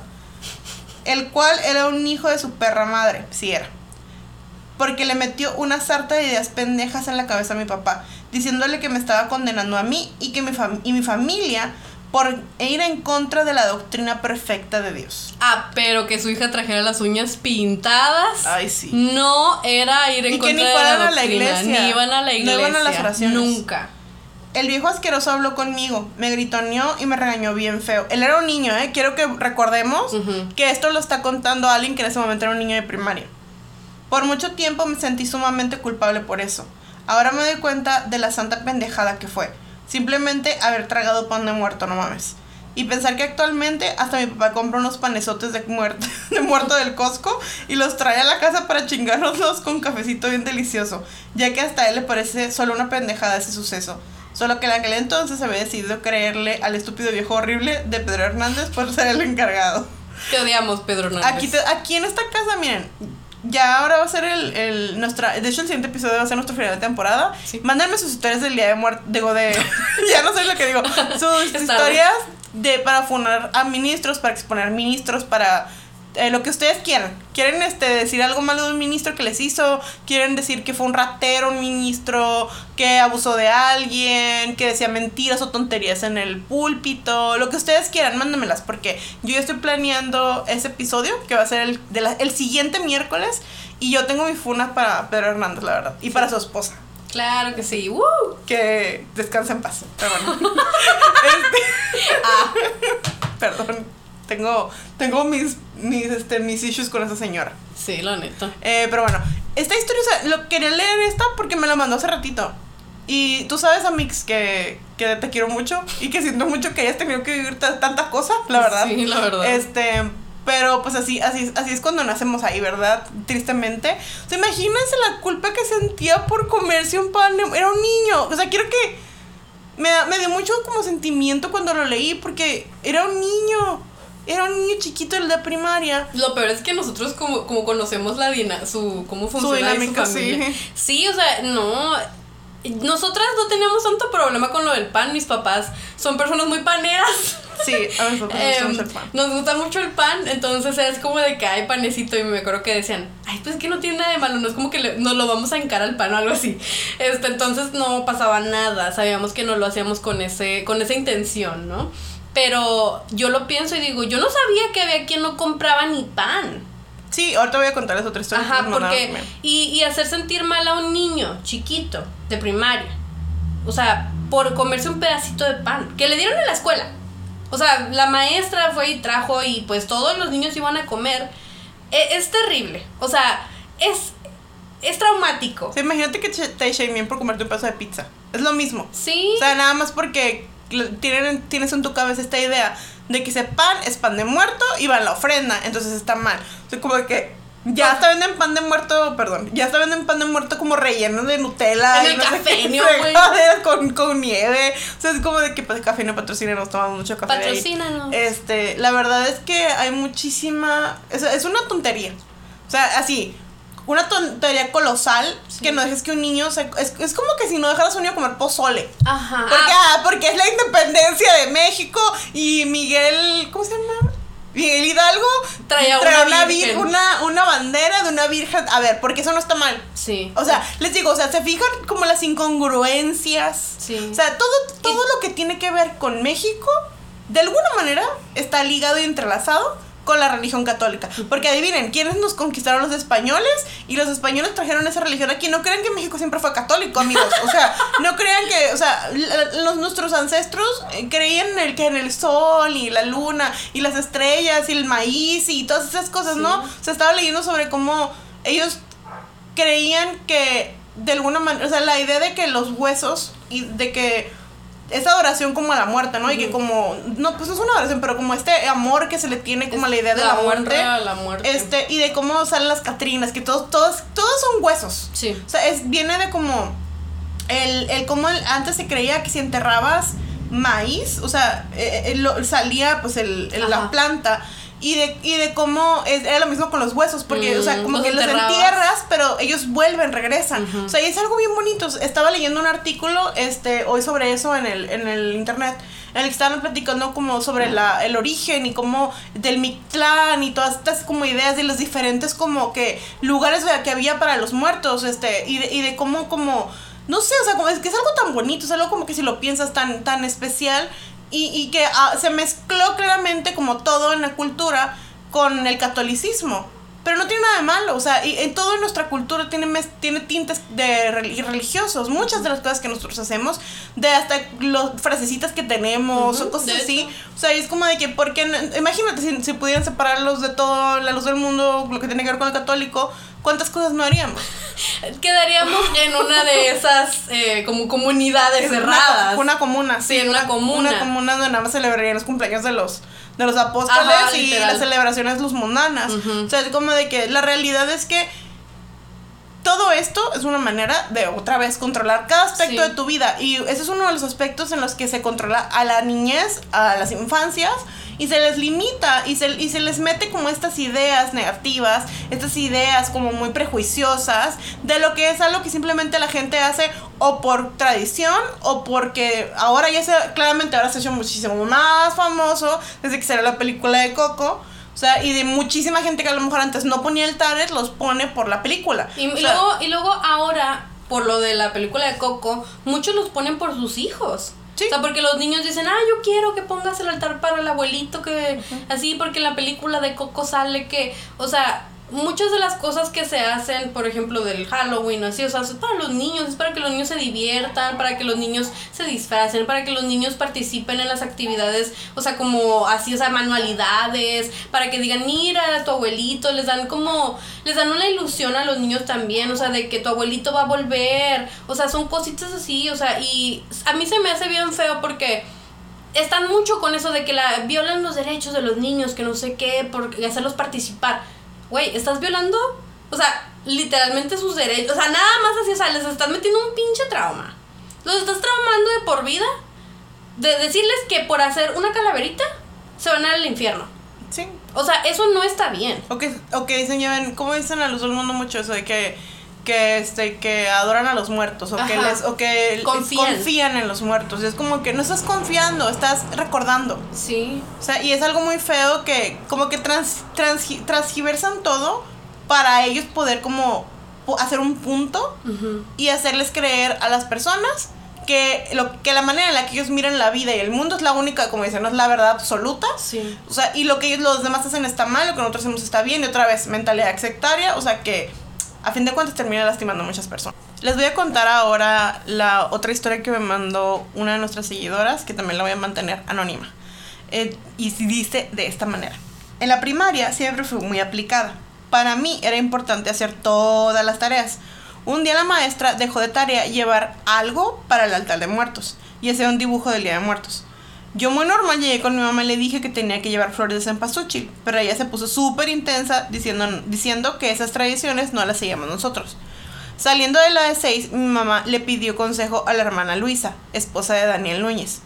el cual era un hijo de su perra madre, si era porque le metió una sarta de ideas pendejas en la cabeza a mi papá, diciéndole que me estaba condenando a mí y que mi, y mi familia por ir en contra de la doctrina perfecta de Dios. Ah, pero que su hija trajera las uñas pintadas. Ay, sí. No era ir en y contra que ni de la a la doctrina, iglesia. Ni iban a la iglesia. No iban a las oraciones. Nunca. El viejo asqueroso habló conmigo, me gritoneó y me regañó bien feo. Él era un niño, ¿eh? Quiero que recordemos que esto lo está contando alguien que en ese momento era un niño de primaria. Por mucho tiempo me sentí sumamente culpable por eso. Ahora me doy cuenta de la santa pendejada que fue. Simplemente haber tragado pan de muerto, no mames. Y pensar que actualmente hasta mi papá compra unos panesotes de muerto, de muerto del Costco y los trae a la casa para chingárnoslos con cafecito bien delicioso, ya que hasta a él le parece solo una pendejada ese suceso. Solo que en aquel entonces había decidido creerle al estúpido viejo horrible de Pedro Hernández por ser el encargado. Te odiamos, Pedro Hernández. Aquí, te- aquí en esta casa, miren, ya ahora va a ser el, el nuestra, de hecho el siguiente episodio va a ser nuestro final de temporada. Sí. Mándenme sus historias del día de muerte, digo de, ya no sé lo que digo, sus historias de para funar a ministros, para exponer ministros, para eh, lo que ustedes quieran. Quieren este decir algo malo de un ministro que les hizo, quieren decir que fue un ratero un ministro, que abusó de alguien, que decía mentiras o tonterías en el púlpito, lo que ustedes quieran, mándenmelas porque yo ya estoy planeando ese episodio que va a ser el, de la- el siguiente miércoles y yo tengo mi funa para Pedro Hernández, la verdad, y para su esposa. Claro que sí. ¡Woo! Que descanse en paz. Pero bueno. Ah, Este- Perdón. Tengo, tengo mis, mis, este, mis issues con esa señora. sí, la neta. Eh, pero bueno, esta historia, o sea, lo quería leer esta porque me la mandó hace ratito. Y tú sabes, Amix, que, que te quiero mucho y que siento mucho que hayas tenido que vivir ta- tantas cosas, la verdad. Sí, la verdad. Este, pero pues así, así, así es cuando nacemos ahí, ¿verdad? Tristemente. O sea, imagínense la culpa que sentía por comerse un pan. Era un niño. O sea, quiero que. Me, me dio mucho como sentimiento cuando lo leí porque era un niño. Era un niño chiquito el de primaria. Lo peor es que nosotros como, como conocemos la dina su cómo funciona y dinámica, su familia. sí. Sí, o sea, no. Nosotras no teníamos tanto problema con lo del pan, mis papás son personas muy paneras. Sí, a nosotros nos Em, gusta el pan. nos gusta mucho el pan, entonces es como de que hay panecito y me acuerdo que decían, ay, pues que no tiene nada de malo, no es como que le- nos lo vamos a encar al pan o algo así. Este, entonces no pasaba nada, sabíamos que no lo hacíamos con ese con esa intención, ¿no? Pero yo lo pienso y digo, yo no sabía que había quien no compraba ni pan. Sí, ahorita voy a contarles otra historia. Ajá, porque. Y, y hacer sentir mal a un niño chiquito de primaria. O sea, por comerse un pedacito de pan que le dieron en la escuela. O sea, la maestra fue y trajo y pues todos los niños iban a comer. E- Es, terrible. O sea, es, es traumático. Sea, imagínate que te shameen por comerte un pedazo de pizza. Es lo mismo. Sí. O sea, nada más porque tienen, tienes en tu cabeza esta idea de que ese pan es pan de muerto y va en la ofrenda, entonces está mal. O sea, como que ya hasta venden pan de muerto, perdón, ya hasta venden pan de muerto como relleno de Nutella. En el no con, con nieve. O sea, es como de que pues, café no patrocina, nos tomamos mucho café. Patrocínanos. Este, la verdad es que hay muchísima. Es, es una tontería. O sea, así. Una tontería colosal que no dejes que un niño se. Es, es como que si no dejaras a un niño comer pozole. Ajá. Porque, Ah, porque es la independencia de México y Miguel. ¿Cómo se llama? Miguel Hidalgo Traía trae una una, una, una bandera de una virgen. A ver, porque eso no está mal. sí. O sea, les digo, o sea, se fijan como las incongruencias. Sí. O sea, todo, todo lo que tiene que ver con México, de alguna manera, está ligado y entrelazado con la religión católica. Porque adivinen, ¿quiénes nos conquistaron los españoles? Y los españoles trajeron esa religión aquí. No crean que México siempre fue católico, amigos. O sea, no crean que, o sea, los, nuestros ancestros eh, creían en el que en el sol y la luna y las estrellas y el maíz y todas esas cosas, Sí. ¿no? Se estaba leyendo sobre cómo ellos creían que de alguna manera, o sea, la idea de que los huesos y de que esa adoración como a la muerte, ¿no? Y que como, no, pues no es una adoración, pero como este amor que se le tiene como a la idea de la, muerte. honra a la muerte. Este, y de cómo salen las Catrinas, que todos, todos, todos son huesos. Sí. O sea, es, viene de como el, el cómo el- antes se creía que si enterrabas maíz, o sea, eh, eh, lo- salía pues el, el- la planta. Y de, y de cómo es- era lo mismo con los huesos, porque, o sea, Mm, como los que los entierras, pero ellos vuelven, regresan. O sea, y es algo bien bonito. Estaba leyendo un artículo este, hoy sobre eso en el, en el internet, en el que estaban platicando como sobre la, el origen y como del Mictlán y todas estas como ideas de los diferentes como que lugares que había para los muertos, este, y de, y de cómo como, no sé, o sea, como es que es algo tan bonito, es algo como que si lo piensas tan, tan especial y, y que ah, se mezcló claramente como todo en la cultura con el catolicismo. Pero no tiene nada de malo, o sea, y en toda nuestra cultura tiene, mes- tiene tintes de reli- religiosos. Muchas de las cosas que nosotros hacemos, de hasta los frasecitas que tenemos Ujú, o cosas así. hecho. O sea, es como de que, porque imagínate si, si pudieran separarlos de todo la luz del mundo, lo que tiene que ver con el católico, ¿cuántas cosas no haríamos? Quedaríamos en una de esas eh, como comunidades cerradas. Una, una comuna, sí. Sí, en una comuna. Una comuna donde nada más celebrarían los cumpleaños de los, de los apóstoles Ajá, y literal. las celebraciones los mundanas. O sea, es como de que la realidad es que todo esto es una manera de otra vez controlar cada aspecto Sí. de tu vida. Y ese es uno de los aspectos en los que se controla a la niñez, a las infancias, y se les limita y se, y se les mete como estas ideas negativas, estas ideas como muy prejuiciosas de lo que es algo que simplemente la gente hace o por tradición o porque ahora ya se, claramente ahora se ha hecho muchísimo más famoso desde que salió la película de Coco. O sea, y de muchísima gente que a lo mejor antes no ponía el target, los pone por la película. Y, O y sea, luego, y luego ahora, por lo de la película de Coco, muchos los ponen por sus hijos. Sí. O sea, porque los niños dicen, ah, yo quiero que pongas el altar para el abuelito, que así, porque en la película de Coco sale que, o sea, muchas de las cosas que se hacen, por ejemplo, del Halloween, así, o sea, es para los niños, es para que los niños se diviertan, para que los niños se disfracen, para que los niños participen en las actividades, o sea, como así, o sea, manualidades, para que digan, mira, tu abuelito, les dan como, les dan una ilusión a los niños también, o sea, de que tu abuelito va a volver, o sea, son cositas así, o sea, y a mí se me hace bien feo porque están mucho con eso de que la violan los derechos de los niños, que no sé qué, por hacerlos participar. Güey, estás violando, o sea, literalmente sus derechos, o sea, nada más así, o sea, les estás metiendo un pinche trauma. Los estás traumando de por vida de decirles que por hacer una calaverita se van al infierno. Sí. O sea, eso no está bien. O que, o que dicen, ya ven, ¿cómo dicen a luz del mundo mucho eso de que, que, este, que adoran a los muertos? O que, Ajá. les, o que Confían. confían en los muertos. Es como que no estás confiando, estás recordando. Sí. O sea, y es algo muy feo que como que trans, transgi- transgiversan todo para ellos poder como hacer un punto y hacerles creer a las personas que, lo, que la manera en la que ellos miran la vida y el mundo es la única, como dicen, no es la verdad absoluta. Sí. O sea, y lo que ellos, los demás hacen está mal, lo que nosotros hacemos está bien, y otra vez, mentalidad sectaria, o sea que a fin de cuentas termina lastimando a muchas personas. Les voy a contar ahora la otra historia que me mandó una de nuestras seguidoras, que también la voy a mantener anónima. Eh, y dice de esta manera. En la primaria siempre fui muy aplicada. Para mí era importante hacer todas las tareas. Un día la maestra dejó de tarea llevar algo para el altar de muertos y hacer un dibujo del Día de Muertos. Yo muy normal llegué con mi mamá y le dije que tenía que llevar flores de cempasúchil, pero ella se puso súper intensa diciendo, diciendo que esas tradiciones no las seguíamos nosotros. Saliendo de la de 6, mi mamá le pidió consejo a la hermana Luisa, esposa de Daniel Núñez.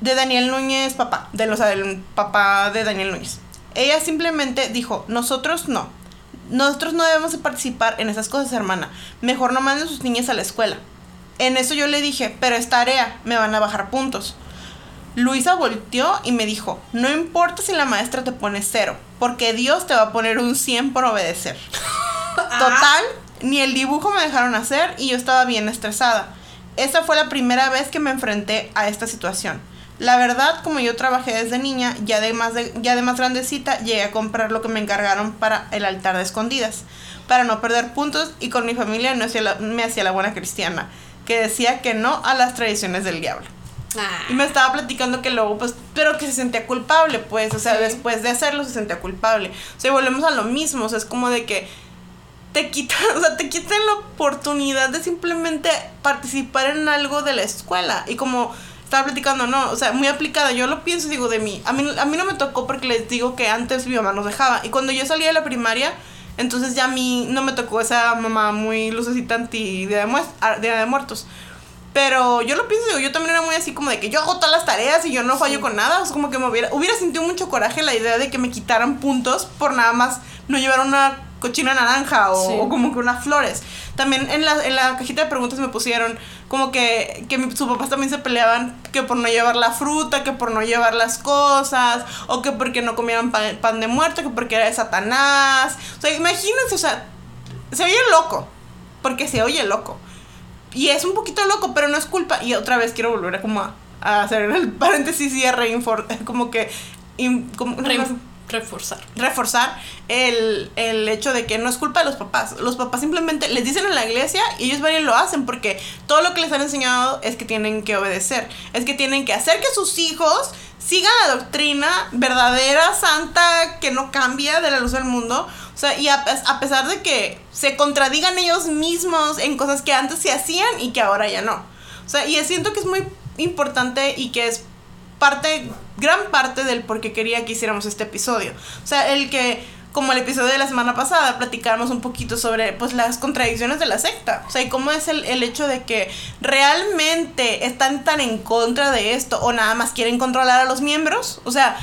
De Daniel Núñez, papá, de los, del papá de Daniel Núñez. Ella simplemente dijo, nosotros no. Nosotros no debemos de participar en esas cosas, hermana. Mejor no manden sus niñas a la escuela. En eso yo le dije, pero es tarea, me van a bajar puntos. Luisa volteó y me dijo, no importa si la maestra te pone cero, porque Dios te va a poner un 100 por obedecer. Total, ni el dibujo me dejaron hacer y yo estaba bien estresada. Esta fue la primera vez que me enfrenté a esta situación. La verdad, como yo trabajé desde niña, ya de, más ya de más grandecita, llegué a comprar lo que me encargaron para el altar de escondidas, para no perder puntos y con mi familia no me hacía la buena cristiana, que decía que no a las tradiciones del diablo. Y me estaba platicando que luego, pues, pero que se sentía culpable, pues, o sea, después de hacerlo se sentía culpable. O sea, volvemos a lo mismo, o sea, es como de que te quitan, o sea, te quitan la oportunidad de simplemente participar en algo de la escuela. Y como estaba platicando, no, o sea, muy aplicada. Yo lo pienso, digo, de mí. A mí, a mí no me tocó porque les digo que antes mi mamá nos dejaba. Y cuando yo salía de la primaria, entonces ya a mí no me tocó esa mamá muy lucecita anti Día de, de Muertos. Pero yo lo pienso, digo, yo también era muy así como de que yo hago todas las tareas y yo no fallo con nada. O sea, como que me hubiera, hubiera sentido mucho coraje la idea de que me quitaran puntos por nada más no llevar una cochina naranja o, como que unas flores. También en la, en la cajita de preguntas me pusieron como que, que sus papás también se peleaban que por no llevar la fruta, que por no llevar las cosas, o que porque no comieran pan, de muerto, que porque era de Satanás. O sea, imagínense, o sea, se oye loco, porque se oye loco. Y es un poquito loco, pero no es culpa. Y otra vez quiero volver a como a, hacer el paréntesis y a reinfortar, como que... como, reforzar. Reforzar el, el, hecho de que no es culpa de los papás. Los papás simplemente les dicen en la iglesia y ellos van y lo hacen porque todo lo que les han enseñado es que tienen que obedecer. Es que tienen que hacer que sus hijos sigan la doctrina verdadera, santa, que no cambia de la luz del mundo. O sea, y a, a pesar de que se contradigan ellos mismos en cosas que antes se hacían y que ahora ya no. O sea, y siento que es muy importante y que es parte, gran parte del por qué quería que hiciéramos este episodio. O sea, el que, como el episodio de la semana pasada, platicáramos un poquito sobre pues las contradicciones de la secta. O sea, y cómo es el, el hecho de que realmente están tan en contra de esto o nada más quieren controlar a los miembros. O sea,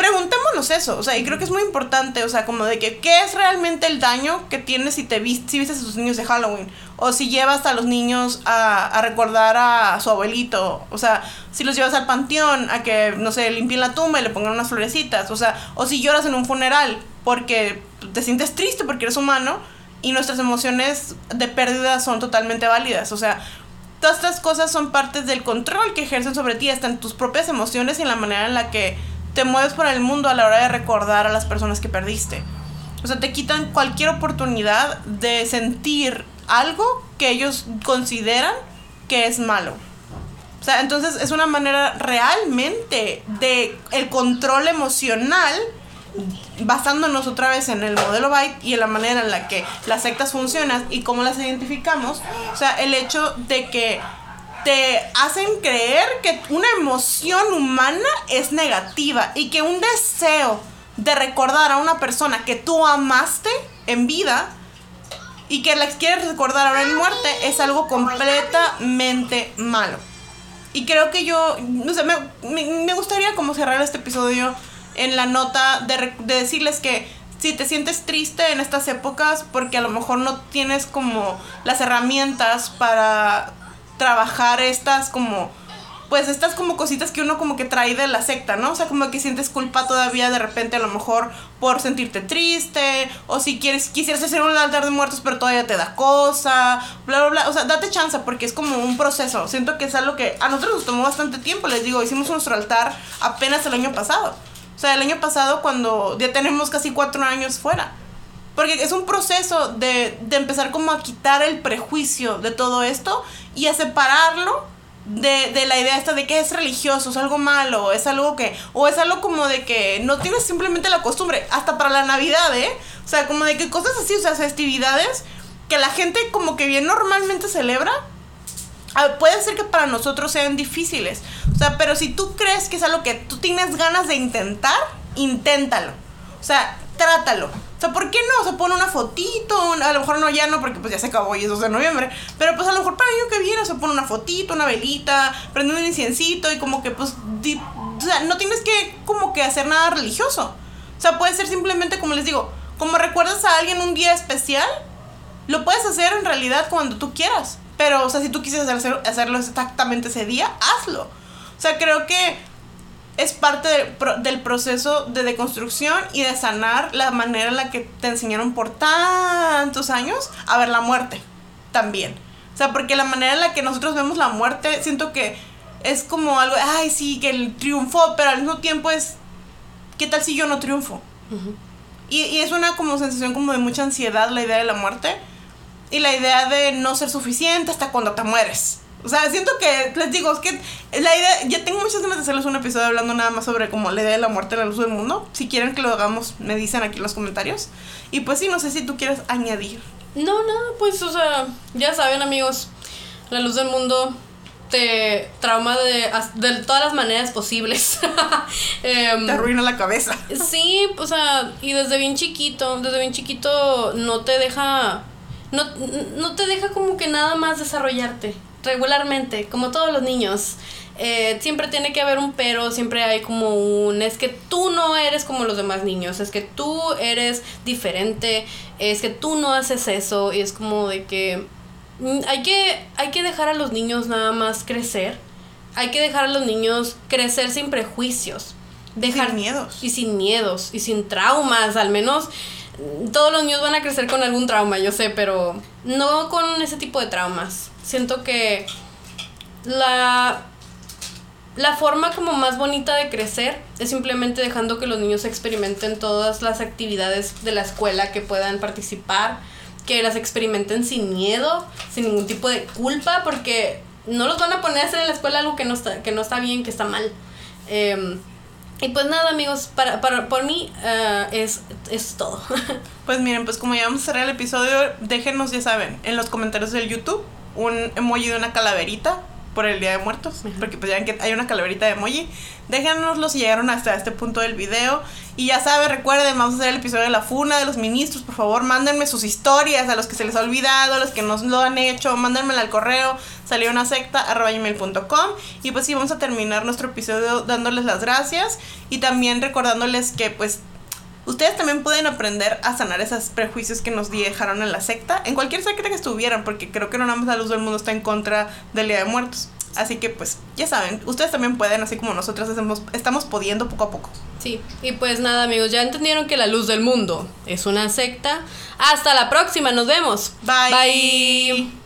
preguntémonos eso, o sea, y creo que es muy importante, o sea, como de que, ¿qué es realmente el daño que tienes si te viste, si vistes a tus niños de Halloween? O si llevas a los niños a, recordar a su abuelito, o sea, si los llevas al panteón a que, no sé, limpien la tumba y le pongan unas florecitas, o sea, o si lloras en un funeral porque te sientes triste porque eres humano y nuestras emociones de pérdida son totalmente válidas, o sea, todas estas cosas son partes del control que ejercen sobre ti, en tus propias emociones y en la manera en la que te mueves por el mundo a la hora de recordar a las personas que perdiste. O sea, te quitan cualquier oportunidad de sentir algo que ellos consideran que es malo. O sea, entonces es una manera realmente de el control emocional basándonos otra vez en el modelo Byte y en la manera en la que las sectas funcionan y cómo las identificamos. O sea, el hecho de que te hacen creer que una emoción humana es negativa y que un deseo de recordar a una persona que tú amaste en vida y que la quieres recordar ahora en muerte es algo completamente malo. Y creo que yo, no sé, me, me, gustaría como cerrar este episodio en la nota de, de decirles que si te sientes triste en estas épocas porque a lo mejor no tienes como las herramientas para trabajar estas como pues estas como cositas que uno como que trae de la secta, ¿no? O sea, como que sientes culpa todavía de repente a lo mejor por sentirte triste, o si quieres, quisieras hacer un altar de muertos pero todavía te da cosa, bla, bla, bla. O sea, date chance porque es como un proceso. Siento que es algo que a nosotros nos tomó bastante tiempo, les digo, hicimos nuestro altar apenas el año pasado. O sea, el año pasado cuando ya tenemos casi cuatro años fuera Porque es un proceso de, de empezar como a quitar el prejuicio de todo esto y a separarlo de, de, la idea esta de que es religioso, es algo malo, es algo que, o es algo como de que no tienes simplemente la costumbre, hasta para la Navidad, ¿eh? O sea, como de que cosas así, o sea, festividades que la gente como que bien normalmente celebra, ah, puede ser que para nosotros sean difíciles. O sea, pero si tú crees que es algo que tú tienes ganas de intentar, inténtalo. O sea, trátalo. O sea, ¿por qué no? Se pone una fotito, a lo mejor no ya no, porque pues ya se acabó y es 2 de noviembre. Pero pues a lo mejor para el año que viene se pone una fotito, una velita, prende un inciencito y como que pues... o sea, no tienes que como que hacer nada religioso. O sea, puede ser simplemente, como les digo, como recuerdas a alguien un día especial, lo puedes hacer en realidad cuando tú quieras. Pero, o sea, si tú quisieras hacerlo exactamente ese día, hazlo. O sea, creo que es parte del proceso de deconstrucción y de sanar la manera en la que te enseñaron por tantos años a ver la muerte también. O sea, porque la manera en la que nosotros vemos la muerte, siento que es como algo, ay, sí, que él triunfó, pero al mismo tiempo es, ¿qué tal si yo no triunfo? y, y, es una como sensación como de mucha ansiedad la idea de la muerte y la idea de no ser suficiente hasta cuando te mueres. O sea, siento que, les digo, es que la idea, ya tengo muchas ganas de hacerles un episodio hablando nada más sobre como la idea de la muerte en la luz del mundo. Si quieren que lo hagamos, me dicen aquí en los comentarios. Y pues sí, no sé si tú quieres añadir. No, no, pues, o sea, ya saben amigos, la luz del mundo te trauma de, de todas las maneras posibles. Em, te arruina la cabeza. Sí, o sea, y desde bien chiquito, desde bien chiquito no te deja, no, no te deja como que nada más desarrollarte regularmente, como todos los niños. Eh, siempre tiene que haber un pero, siempre hay como un, es que tú no eres como los demás niños, es que tú eres diferente, es que tú no haces eso, y es como de que mm, hay que, hay que dejar a los niños nada más crecer, hay que dejar a los niños crecer sin prejuicios. Dejar, sin miedos. Y sin miedos, y sin traumas, al menos todos los niños van a crecer con algún trauma, yo sé, pero no con ese tipo de traumas. Siento que la, la forma como más bonita de crecer es simplemente dejando que los niños experimenten todas las actividades de la escuela que puedan participar, que las experimenten sin miedo, sin ningún tipo de culpa, porque no los van a poner a hacer en la escuela algo que no está, que no está bien, que está mal. Em, y pues nada, amigos, para, para, por mí uh, es, es todo. pues miren, pues como ya vamos a cerrar el episodio, déjenos, ya saben, en los comentarios del YouTube un emoji de una calaverita por el Día de Muertos, porque pues ya ven que hay una calaverita de emoji. Déjanoslo si llegaron hasta este punto del video. Y ya saben, recuerden, vamos a hacer el episodio de la funa de los ministros. Por favor, mándenme sus historias a los que se les ha olvidado, a los que no lo han hecho. Mándenmela al correo salió una secta gmail.com. Y pues sí, vamos a terminar nuestro episodio dándoles las gracias y también recordándoles que pues ustedes también pueden aprender a sanar esos prejuicios que nos dejaron en la secta, en cualquier secta que estuvieran, porque creo que no nada más la luz del mundo está en contra del Día de Muertos. Así que pues ya saben, ustedes también pueden, así como nosotras hacemos, estamos pudiendo poco a poco. Sí, y pues nada amigos, ya entendieron que la luz del mundo es una secta. Hasta la próxima, nos vemos. Bye. Bye.